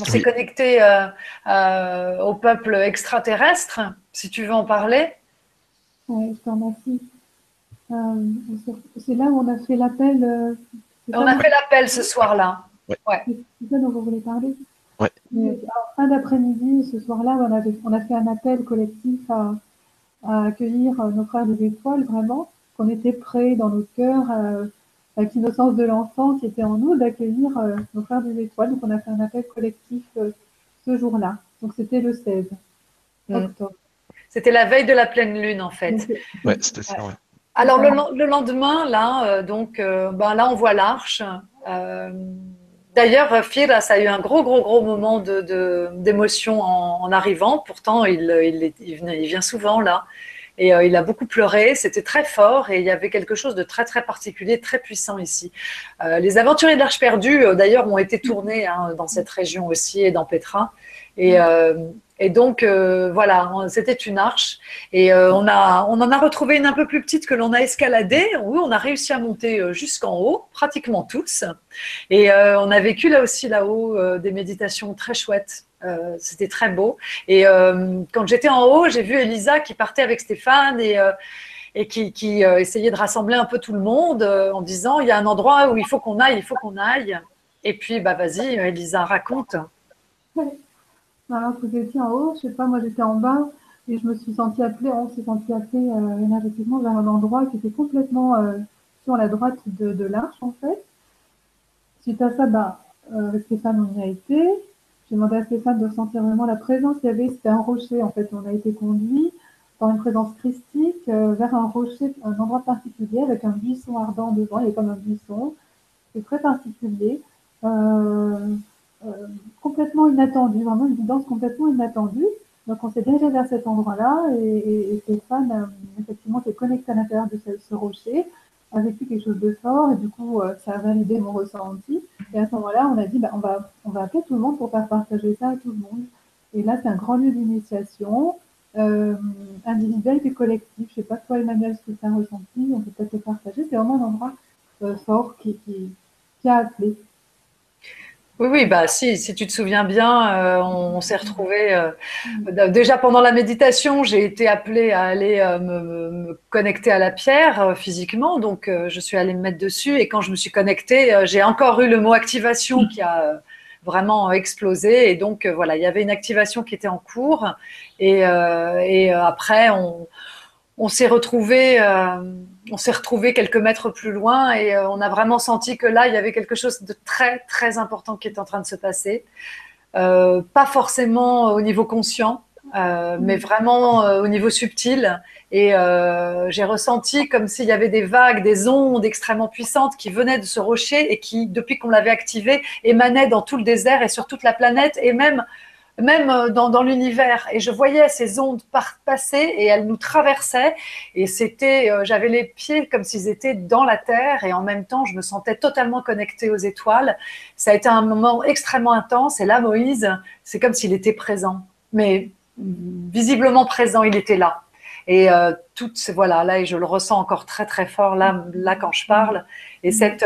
On s'est Oui. connecté euh, euh, au peuple extraterrestre, si tu veux en parler. Ouais, je te remercie. Euh, c'est- là où on a fait l'appel. euh, On a fait l'appel ce soir-là. C'est ça dont vous voulez parler? Ouais. Mais, en fin d'après-midi, ce soir-là, on, avait- on a fait un appel collectif à, à accueillir euh, nos frères des étoiles, vraiment, qu'on était prêts dans nos cœurs, euh, avec l'innocence de l'enfant qui était en nous, d'accueillir euh, nos frères des étoiles. Donc on a fait un appel collectif euh, ce jour-là. Donc c'était le 16 Mm. octobre. C'était la veille de la pleine lune, en fait. Donc, Ouais, c'était ça, ouais. Alors le, len- le lendemain, là, euh, donc, euh, ben là, on voit l'arche. D'ailleurs, Fir, ça a eu un gros, gros, gros moment d'émotion en, arrivant. Pourtant, il, vient souvent là. Et euh, il a beaucoup pleuré, c'était très fort et il y avait quelque chose de très très particulier, très puissant ici. Euh, les aventuriers de l'Arche perdue, euh, d'ailleurs, ont été tournés hein, dans cette région aussi et dans Petra. Et, euh, et donc, euh, voilà, c'était une arche. Et euh, on, a, on en a retrouvé une un peu plus petite que l'on a escaladée. Oui, on a réussi à monter jusqu'en haut, pratiquement tous. Et on a vécu là aussi là-haut des méditations très chouettes. Euh, C'était très beau. Et euh, quand j'étais en haut, j'ai vu Elisa qui partait avec Stéphane et, euh, et qui, qui essayait de rassembler un peu tout le monde en disant il y a un endroit où il faut qu'on aille, il faut qu'on aille. Et puis, bah vas-y, Elisa, raconte. Alors que vous en haut, je sais pas, moi j'étais en bas et je me suis sentie appelée, on s'est senti appelé euh, énergétiquement vers un endroit qui était complètement euh, sur la droite de, l'arche en fait. Suite à ça, bah, euh, avec Stéphane on y a été. J'ai demandé à Stéphane de ressentir vraiment la présence. Il y avait, c'était un rocher en fait. On a été conduit par une présence christique euh, vers un rocher, un endroit particulier avec un buisson ardent devant. Il y avait comme un buisson. C'est très particulier. Complètement inattendu, vraiment une guidance complètement inattendue. Donc on s'est dirigé vers cet endroit-là et, et, et Stéphane euh, effectivement s'est connecté à l'intérieur de ce, ce, rocher, a vécu quelque chose de fort et du coup euh, ça a validé mon ressenti. Et à ce moment-là, on a dit bah, on va on va appeler tout le monde pour faire partager ça à tout le monde. Et là c'est un grand lieu d'initiation, euh, individuel et collectif. Je sais pas toi Emmanuel ce que tu as ressenti, on peut peut-être le partager. C'est vraiment un endroit euh, fort qui, qui, qui a appelé. Oui, oui, bah si, si tu te souviens bien, euh, on, on s'est retrouvés. Euh, déjà pendant la méditation, j'ai été appelée à aller euh, me, me, connecter à la pierre euh, physiquement, donc euh, je suis allée me mettre dessus. Et quand je me suis connectée, euh, j'ai encore eu le mot activation qui a euh, vraiment explosé. Et donc voilà, il y avait une activation qui était en cours. Et, euh, et après, on, on s'est retrouvés on s'est retrouvé quelques mètres plus loin et euh, on a vraiment senti que là, il y avait quelque chose de très, très important qui est en train de se passer. Euh, pas forcément au niveau conscient, euh, mais vraiment au niveau subtil. Et euh, j'ai ressenti comme s'il y avait des vagues, des ondes extrêmement puissantes qui venaient de ce rocher et qui, depuis qu'on l'avait activé, émanaient dans tout le désert et sur toute la planète et même même euh, dans, dans l'univers. Et je voyais ces ondes passer et elles nous traversaient. Et c'était, euh, j'avais les pieds comme s'ils étaient dans la terre et en même temps, je me sentais totalement connectée aux étoiles. Ça a été un moment extrêmement intense. Et là, Moïse, c'est comme s'il était présent, mais visiblement présent, il était là. Et euh, toutes voilà, là, et je le ressens encore très, très fort là, là quand je parle. Et cette,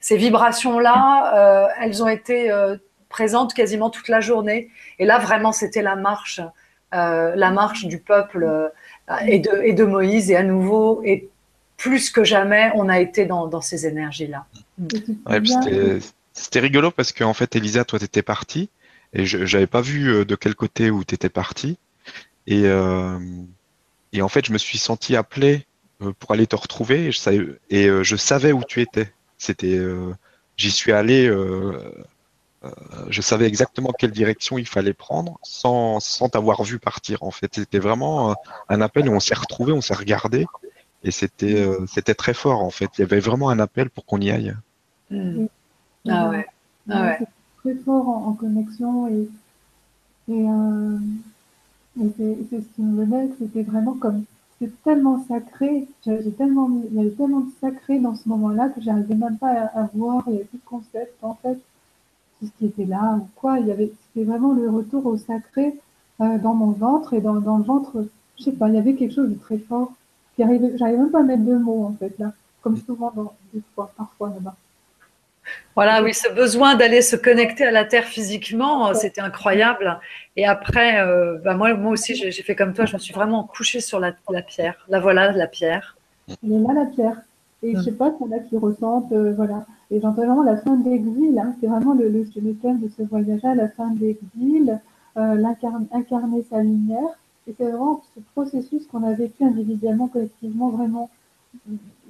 ces vibrations-là, euh, elles ont été présente quasiment toute la journée. Et là, vraiment, c'était la marche, euh, la marche du peuple euh, et, de, et, de, Moïse. Et à nouveau, et plus que jamais, on a été dans, dans ces énergies-là. Ouais, c'était rigolo parce qu'en fait, Elisa, toi, tu étais partie. Et je n'avais pas vu euh, de quel côté où tu étais partie. Et, euh, et en fait, je me suis senti appelé pour aller te retrouver et je savais, et, je savais où tu étais. C'était, j'y suis allé euh, je savais exactement quelle direction il fallait prendre sans, sans t'avoir vu partir. En fait, c'était vraiment euh, un appel où on s'est retrouvé, on s'est regardé et c'était euh, c'était très fort. En fait, il y avait vraiment un appel pour qu'on y aille. Hmm. Ah ouais. Ah ouais. Très fort en, connexion et, et, c'est ce qui me venait, c'était vraiment comme c'est tellement sacré, j'ai tellement, il y avait tellement de sacré dans ce moment-là que j'arrivais même pas à, à voir, il y avait plus de concept en fait ce qui était là ou quoi. Il y avait, c'était vraiment le retour au sacré euh, dans mon ventre et dans, dans, le ventre, je sais pas, il y avait quelque chose de très fort qui arrivait, j'arrivais même pas à mettre de mots en fait là, comme souvent dans, des fois, parfois là-bas. Voilà, oui, ce besoin d'aller se connecter à la terre physiquement, euh, c'était incroyable. Et après, euh, bah moi, moi aussi, j'ai fait comme toi, je me suis vraiment couchée sur la, la pierre. La voilà, la pierre. Elle est là, la pierre. Et je sais pas en a qui ressentent, voilà. Et j'entends vraiment la fin de l'exil, hein, c'est vraiment le, le, le, thème de ce voyage-là, la fin de l'exil, euh, incarner sa lumière. Et c'est vraiment ce processus qu'on a vécu individuellement, collectivement, vraiment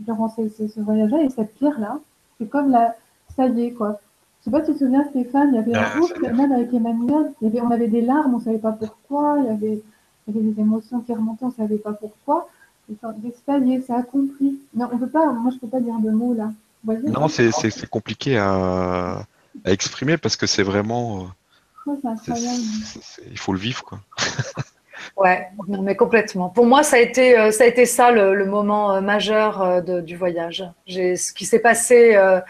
durant ce, ce, ce voyage-là. Et cette pierre-là, c'est comme la, ça y est, quoi. Je sais pas si tu te souviens, Stéphane, il y avait un groupe, même avec Emmanuel, il y avait, on avait des larmes, on savait pas pourquoi, il y avait, il y avait des émotions qui remontaient, on savait pas pourquoi. Y est, c'est accompli. Non, on peut pas, moi je peux pas dire de mots là. Non, c'est compliqué à, exprimer parce que c'est vraiment. Oh, il faut le vivre, quoi. <laughs> ouais, mais complètement. Pour moi, ça a été euh, ça, a été ça le, moment euh, majeur euh, du voyage. Ce qui s'est passé euh,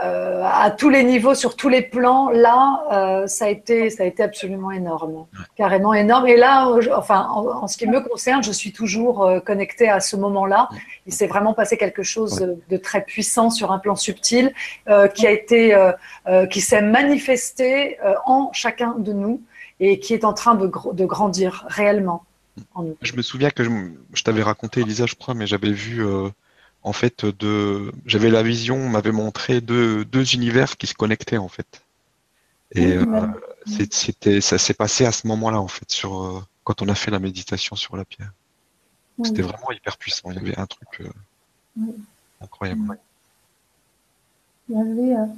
à tous les niveaux, sur tous les plans, là, euh, ça, a été, ça a été absolument énorme, carrément énorme. Et là, enfin, en, ce qui me concerne, je suis toujours euh, connectée à ce moment-là. Il s'est vraiment passé quelque chose de très puissant sur un plan subtil qui a été, qui s'est manifesté en chacun de nous et qui est en train de, de grandir réellement en nous. Je me souviens que je, je t'avais raconté, Elisa, je crois, mais j'avais vu en fait, de, j'avais la vision, on m'avait montré deux, deux univers qui se connectaient en fait. Et euh, c'était, ça s'est passé à ce moment-là en fait, sur euh, quand on a fait la méditation sur la pierre. C'était vraiment hyper puissant. Il y avait un truc euh, incroyable. Il y avait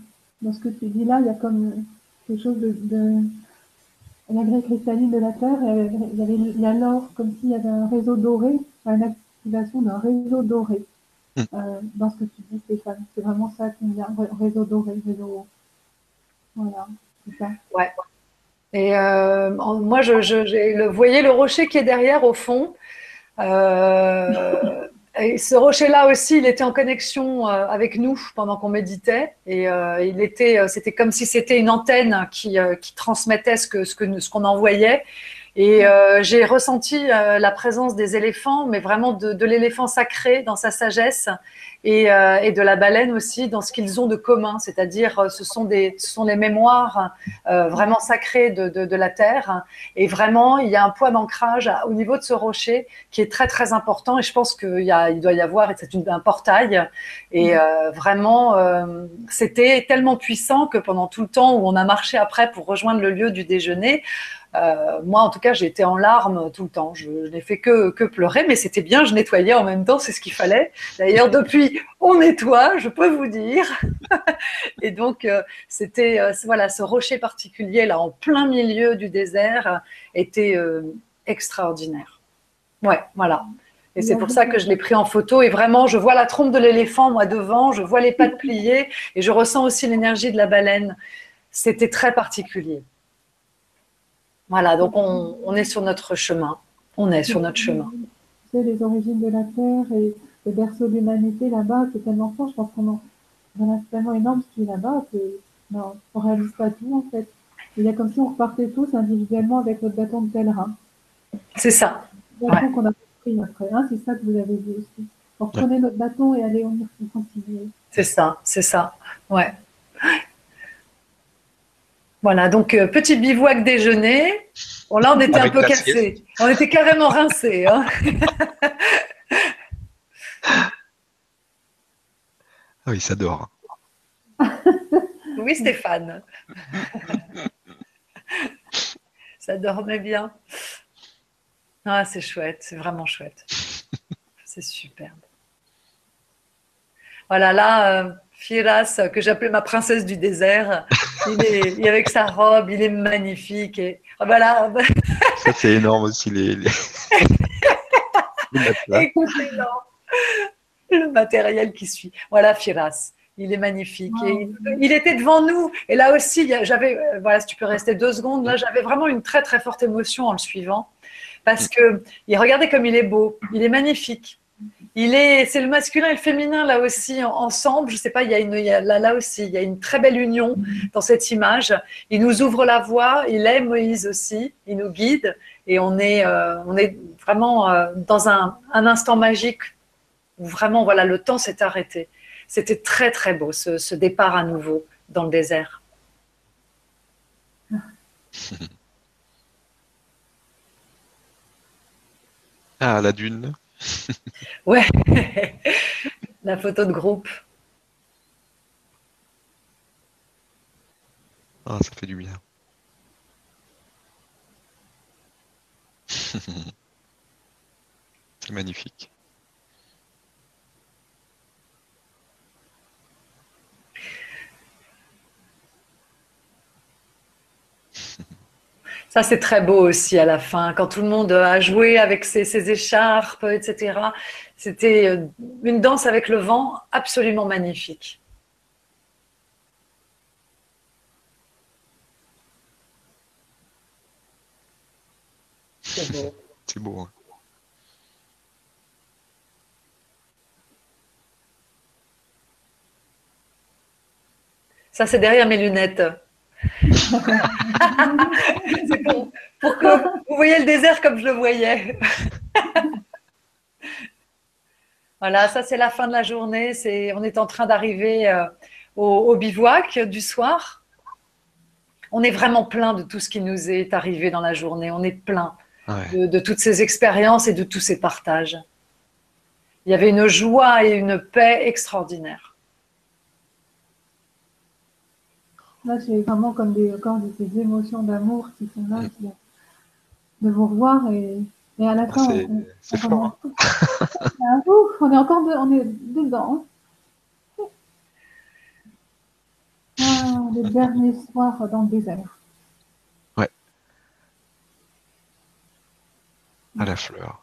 dans ce que tu dis là, il y a comme quelque chose de, de la grille cristalline de la terre. Il y avait, il y a l'or comme s'il y avait un réseau doré, une activation d'un réseau doré. Mm. euh, dans ce que tu dis, Stéphane. C'est vraiment ça qui me vient. Réseau doré, réseau. Voilà, c'est ça. Ouais. Et euh, moi, je, je le, vous voyez le rocher qui est derrière au fond. Euh, et ce rocher-là aussi, il était en connexion avec nous pendant qu'on méditait. Et euh, il était, c'était comme si c'était une antenne qui, qui transmettait ce que ce que ce qu'on envoyait. Et euh, j'ai ressenti euh, la présence des éléphants, mais vraiment de, de l'éléphant sacré dans sa sagesse et, euh, et, de la baleine aussi dans ce qu'ils ont de commun, c'est-à-dire euh, ce sont des, ce sont les mémoires euh, vraiment sacrées de, de, de, la terre. Et vraiment, il y a un point d'ancrage au niveau de ce rocher qui est très très important. Et je pense qu'il y a, il doit y avoir, c'est un portail. Et euh, vraiment, c'était tellement puissant que pendant tout le temps où on a marché après pour rejoindre le lieu du déjeuner, moi, en tout cas, j'ai été en larmes tout le temps. Je, n'ai fait que, que pleurer, mais c'était bien, je nettoyais en même temps, c'est ce qu'il fallait. D'ailleurs, <laughs> depuis, on nettoie, je peux vous dire. <laughs> Et donc, euh, c'était, euh, voilà, ce rocher particulier, là, en plein milieu du désert, était extraordinaire. Ouais, voilà. Et c'est pour ça que je l'ai pris en photo. Et vraiment, je vois la trompe de l'éléphant, moi, devant, je vois les pattes pliées, et je ressens aussi l'énergie de la baleine. C'était très particulier. Voilà, donc on, est sur notre chemin. On est sur notre chemin. C'est les origines de la Terre et le berceau de l'humanité là-bas, c'est tellement fort. Je pense qu'on a, tellement énorme ce qui est là-bas que non, on ne réalise pas tout en fait. Il y a comme si on repartait tous individuellement avec notre bâton de pèlerin. C'est ça. Ouais. qu'on a pris après. Hein, c'est ça que vous avez vu aussi. On reprenait notre bâton et allez, on y continue. C'est ça, c'est ça. Ouais. Voilà, donc euh, petit bivouac déjeuner. Bon, là, on était un peu cassé. On était carrément rincés. Hein. <laughs> ah oui, ça dort. oui, Stéphane. <laughs> ça dormait bien. Ah, c'est chouette, c'est vraiment chouette. c'est superbe. Voilà, là, euh, Firas, que j'appelais ma princesse du désert, il est, avec sa robe, il est magnifique. Et, voilà. Ça, c'est énorme aussi, les, <laughs> le matériel qui suit. Voilà, Firas. Il est magnifique. il, était devant nous. Et là aussi, j'avais, euh, voilà, si tu peux rester deux secondes, là, j'avais vraiment une très, très forte émotion en le suivant. Parce que, il regardait comme il est beau. Il est magnifique. Il est, c'est le masculin et le féminin là aussi ensemble. Je sais pas, il y a là, là, aussi, il y a une très belle union dans cette image. Il nous ouvre la voie. Il est Moïse aussi. Il nous guide et on est, euh, on est vraiment euh, dans un, instant magique où vraiment, voilà, le temps s'est arrêté. C'était très très beau ce, départ à nouveau dans le désert. Ah, la dune. <laughs> ouais, <laughs> la photo de groupe. Ah, ça fait du bien. <laughs> C'est magnifique. Ça, c'est très beau aussi à la fin, quand tout le monde a joué avec ses, écharpes, etc. C'était euh, une danse avec le vent absolument magnifique. C'est beau. C'est beau. Hein. Ça, c'est derrière mes lunettes. Pour, que vous voyez le désert comme je le voyais. voilà, ça c'est la fin de la journée. C'est, on est en train d'arriver euh, au, bivouac du soir. On est vraiment plein de tout ce qui nous est arrivé dans la journée. On est plein de toutes ces expériences et de tous ces partages. Il y avait une joie et une paix extraordinaires. Là, c'est vraiment comme des, encore émotions d'amour qui sont là, de vous revoir et, et à la fin, c'est on, on, <laughs> on, est encore on est dedans. Ah, le dernier soir dans le désert. Ouais. À la fleur.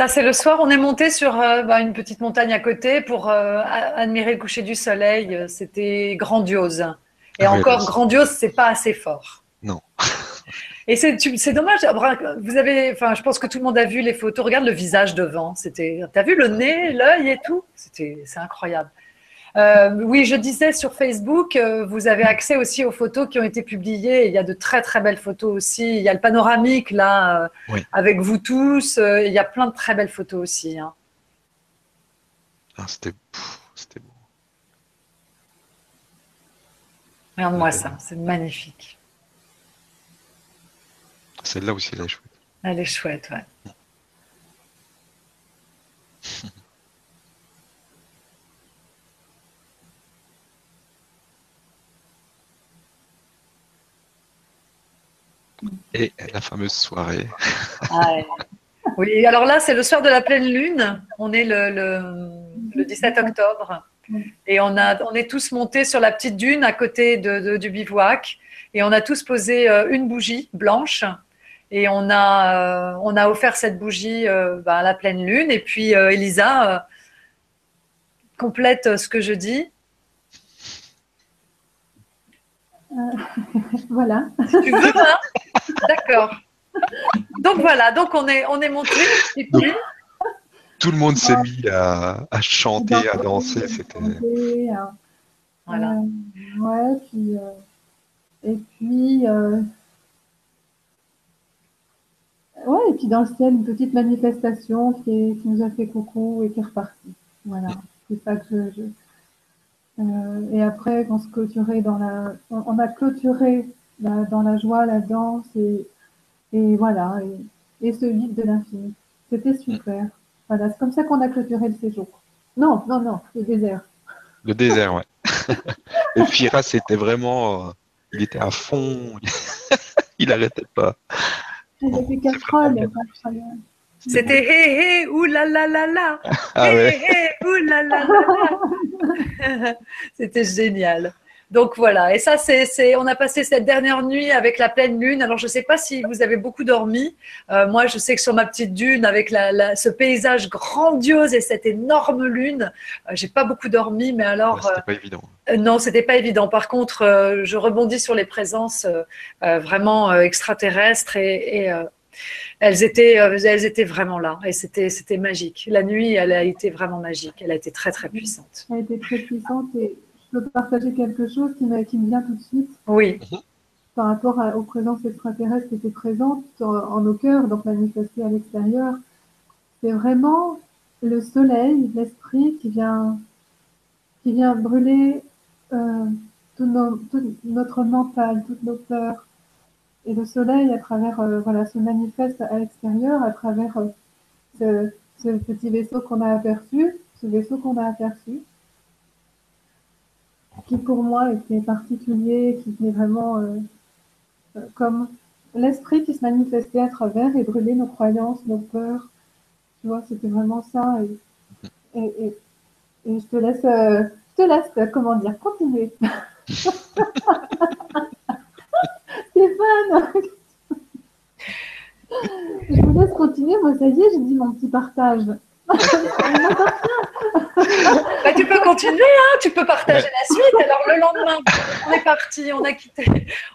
Ça, c'est le soir. On est monté sur euh, bah, une petite montagne à côté pour euh, admirer le coucher du soleil. C'était grandiose. Et ah encore, grandiose, c'est pas assez fort. Non. <laughs> Et c'est dommage. Vous avez, enfin, je pense que tout le monde a vu les photos. Regarde le visage devant. C'était, t'as vu le nez, l'œil et tout? C'était, c'est incroyable. Euh, oui, je disais sur Facebook, euh, vous avez accès aussi aux photos qui ont été publiées. Il y a de très très belles photos aussi. Il y a le panoramique là, euh, avec vous tous. il y a plein de très belles photos aussi. Hein. Ah, c'était beau. Regarde-moi ça, c'est magnifique. Celle-là aussi, elle est chouette. Elle est chouette, ouais. <laughs> Et la fameuse soirée. Oui, alors là, c'est le soir de la pleine lune. On est le, le, 17 octobre. Et on, a, on est tous montés sur la petite dune à côté de, du bivouac. Et on a tous posé euh, une bougie blanche. Et on a, euh, on a offert cette bougie euh, bah, à la pleine lune. Et puis, Elisa complète ce que je dis. <laughs> voilà. tu veux, hein <laughs> D'accord. Donc voilà, donc on est, on est monté. tout le monde s'est mis à, chanter, à danser. C'était. Voilà. Euh, ouais, puis, euh, et puis. Euh, ouais, et puis dans le ciel, une petite manifestation qui, qui nous a fait coucou et qui est repartie. Voilà, c'est ça que je, euh, et après, on se clôturait dans la, on, a clôturé dans la joie, la danse et, et voilà, et, et, ce vide de l'infini. C'était super. Voilà, c'est comme ça qu'on a clôturé le séjour. Non, non, non, le désert. Le désert, ouais. <laughs> Et Fira, c'était vraiment. Euh, il était à fond. <laughs> il n'arrêtait pas. C'était hé hé, oulala la la ah Hé hé, oulala la la. C'était génial. Donc voilà, et ça, c'est, on a passé cette dernière nuit avec la pleine lune. Alors je ne sais pas si vous avez beaucoup dormi. Euh, moi, je sais que sur ma petite dune, avec la, ce paysage grandiose et cette énorme lune, euh, j'ai pas beaucoup dormi, mais alors. c'était pas évident. Euh, non, c'était pas évident. Par contre, je rebondis sur les présences vraiment extraterrestres et, et elles étaient, elles étaient vraiment là et c'était, c'était magique. La nuit, elle a été vraiment magique. Elle a été très très puissante. Elle a été très puissante et je peux partager quelque chose qui, qui me vient tout de suite. Oui. Par rapport aux présences extraterrestres qui étaient présentes en, nos cœurs, donc manifestées à l'extérieur. C'est vraiment le soleil, l'esprit qui vient, qui vient brûler euh, tout, notre mental, toutes nos peurs. Et le soleil, à travers, euh, voilà, se manifeste à l'extérieur, à travers euh, ce, petit vaisseau qu'on a aperçu, ce vaisseau qu'on a aperçu qui pour moi était particulier, qui venait vraiment euh, comme l'esprit qui se manifestait à travers et brûlait nos croyances, nos peurs. Tu vois, c'était vraiment ça. Et, et, je te laisse, je te laisse, comment dire, continuer. <laughs> Stéphane Je vous laisse continuer. Moi, ça y est, j'ai dit mon petit partage. <laughs> Bah, tu peux continuer, hein, tu peux partager la suite. Alors le lendemain, on est parti, on a quitté,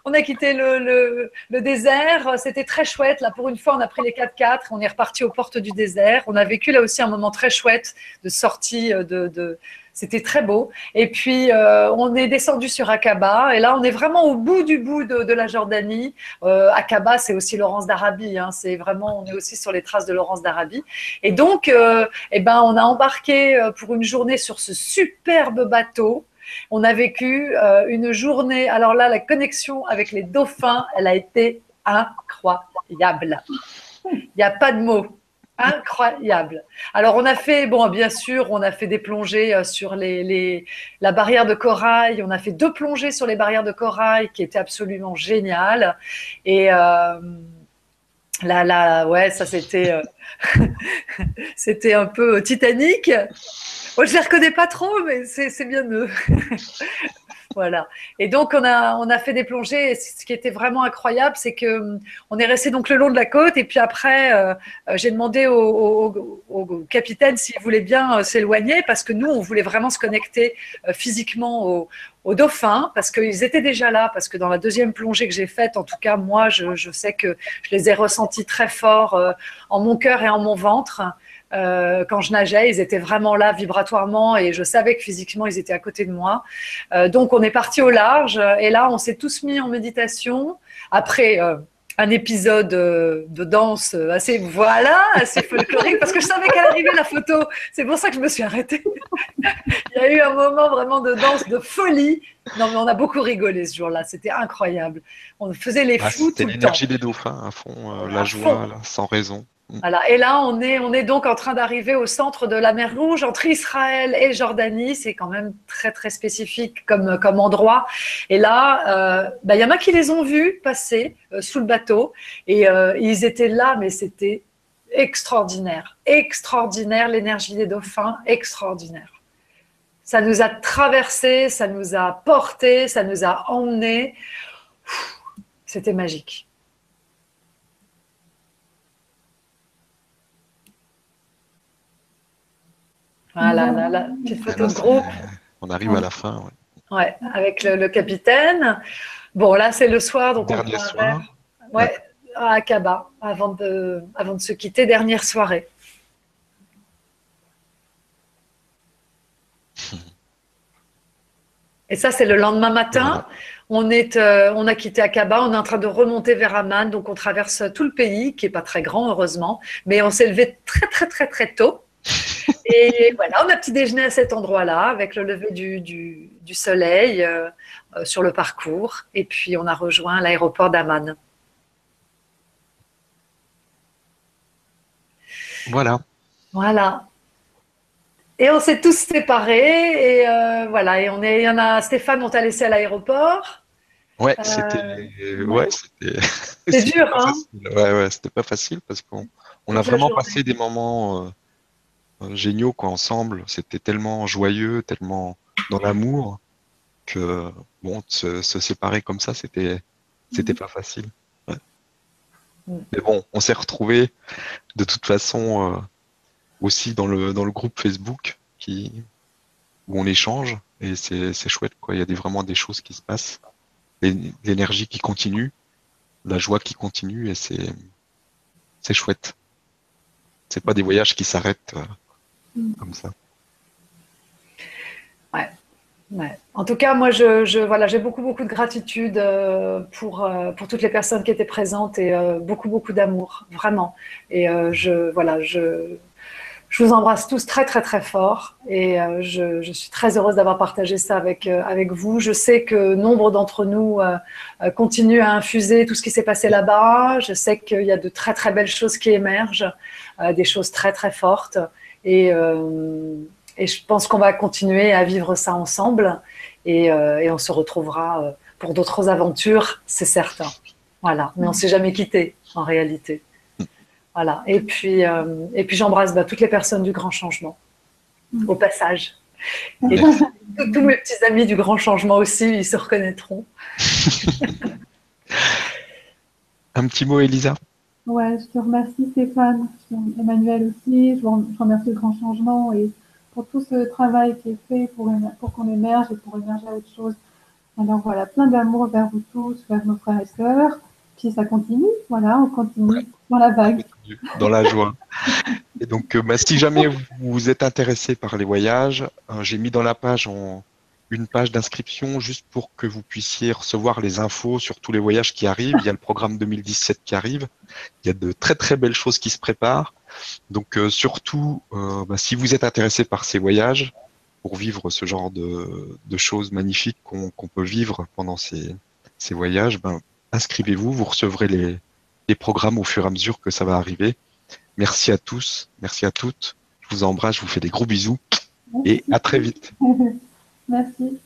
on a quitté le, le, désert. C'était très chouette. Là, pour une fois, on a pris les 4x4, on est reparti aux portes du désert. On a vécu là aussi un moment très chouette de sortie de, de c'était très beau. Et puis, euh, on est descendu sur Aqaba. Et là, on est vraiment au bout du bout de, la Jordanie. Euh, Aqaba, c'est aussi Laurence d'Arabie. Hein. C'est vraiment, on est aussi sur les traces de Laurence d'Arabie. Et donc, euh, eh ben, on a embarqué euh, pour une journée sur ce superbe bateau. On a vécu une journée. Alors là, la connexion avec les dauphins, elle a été incroyable. Il n'y a pas de mots. Incroyable. Alors on a fait, bon bien sûr, on a fait des plongées euh, sur les, la barrière de corail. On a fait deux plongées sur les barrières de corail qui étaient absolument géniales. Et euh, là, là, ouais, ça c'était, euh, <laughs> un peu Titanic. Je les reconnais pas trop, mais c'est bien eux. <laughs> Voilà. Et donc, on a, on a fait des plongées. Et ce qui était vraiment incroyable, c'est que hum, on est resté donc le long de la côte. Et puis après, euh, euh, j'ai demandé au, capitaine s'il voulait bien euh, s'éloigner parce que nous, on voulait vraiment se connecter physiquement aux dauphins parce qu'ils étaient déjà là. Parce que dans la deuxième plongée que j'ai faite, en tout cas, moi, je, sais que je les ai ressentis très fort en mon cœur et en mon ventre. Euh, quand je nageais, ils étaient vraiment là vibratoirement et je savais que physiquement ils étaient à côté de moi. Euh, donc on est parti au large et là on s'est tous mis en méditation. Après. Euh, un épisode de danse assez voilà assez folklorique parce que je savais qu'elle arrivait la photo. C'est pour ça que je me suis arrêtée. <laughs> Il y a eu un moment vraiment de danse de folie. Non mais on a beaucoup rigolé ce jour-là. C'était incroyable. On faisait les ah, fous c'était l'énergie des dauphins à fond la joie sans raison. Voilà. Et là, on est, on est donc en train d'arriver au centre de la mer Rouge, entre Israël et Jordanie. C'est quand même très, très spécifique comme, endroit. Et là, euh, bah, il y en a qui les ont vus passer euh, sous le bateau. Et euh, ils étaient là, mais c'était extraordinaire. Extraordinaire, l'énergie des dauphins, extraordinaire. Ça nous a traversé, ça nous a porté, ça nous a emmenés. C'était magique. Voilà, la, petite photo de groupe. On arrive à la fin. Ouais, ouais avec le, capitaine. Bon, là, c'est le soir. Donc Dernier soir. Ouais, à Akaba, avant de, avant de se quitter. Dernière soirée. <laughs> Et ça, c'est le lendemain matin. On, est, euh, on a quitté Akaba, on est en train de remonter vers Amman, donc on traverse tout le pays, qui n'est pas très grand, heureusement, mais on s'est levé très, très, très, très tôt. <laughs> Et voilà, on a petit déjeuner à cet endroit-là, avec le lever du, du, soleil euh, euh, sur le parcours. Et puis, on a rejoint l'aéroport d'Amman. Voilà. Voilà. et on s'est tous séparés et euh, voilà. Et on est, il y en a Stéphane, on t'a laissé à l'aéroport. Ouais, c'était, ouais, c'était. C'est <laughs> dur, hein. Ouais, ouais, c'était pas facile parce qu'on on a vraiment passé des moments géniaux quoi ensemble. C'était tellement joyeux, tellement dans l'amour que bon, se, se séparer comme ça, c'était, c'était mhm. pas facile. Mais bon, on s'est retrouvés de toute façon euh, aussi dans le, dans le groupe Facebook qui, où on échange et c'est chouette. Quoi. Il y a des, vraiment des choses qui se passent, l'énergie qui continue, la joie qui continue et c'est chouette. C'est pas des voyages qui s'arrêtent euh, mm. comme ça. Ouais. En tout cas, moi, je, voilà, j'ai beaucoup, beaucoup de gratitude euh, pour, euh, pour toutes les personnes qui étaient présentes et euh, beaucoup, beaucoup d'amour, vraiment. Et je, voilà, je, je vous embrasse tous très, très, très fort et je, je, suis très heureuse d'avoir partagé ça avec, avec vous. Je sais que nombre d'entre nous continuent à infuser tout ce qui s'est passé là-bas. Je sais qu'il y a de très, très belles choses qui émergent, des choses très, très fortes. Et et je pense qu'on va continuer à vivre ça ensemble et, euh, on se retrouvera euh, pour d'autres aventures, c'est certain. Voilà, mais on ne s'est jamais quitté en réalité. Voilà. Et puis, euh, et puis j'embrasse bah, toutes les personnes du Grand Changement au passage. Et <laughs> tous mes petits amis du Grand Changement aussi, ils se reconnaîtront. <laughs> Un petit mot, Elisa? Ouais, je te remercie Stéphane, Emmanuel aussi. Je remercie le Grand Changement et pour tout ce travail qui est fait pour, pour qu'on émerge et pour émerger à autre chose. Alors voilà, plein d'amour vers vous tous, vers nos frères et sœurs. Puis ça continue, voilà, on continue dans la vague. Dans la joie. et donc, euh, bah, si jamais vous êtes intéressé par les voyages, hein, j'ai mis dans la page en, une page d'inscription juste pour que vous puissiez recevoir les infos sur tous les voyages qui arrivent. Il y a le programme 2017 qui arrive. Il y a de très très belles choses qui se préparent. Donc euh, surtout, euh, bah, si vous êtes intéressé par ces voyages, pour vivre ce genre de, choses magnifiques qu'on peut vivre pendant ces, voyages, ben, inscrivez-vous, vous recevrez les, les programmes au fur et à mesure que ça va arriver. Merci à tous, merci à toutes. Je vous embrasse, je vous fais des gros bisous et à très vite. <laughs> Merci.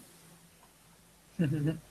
<laughs>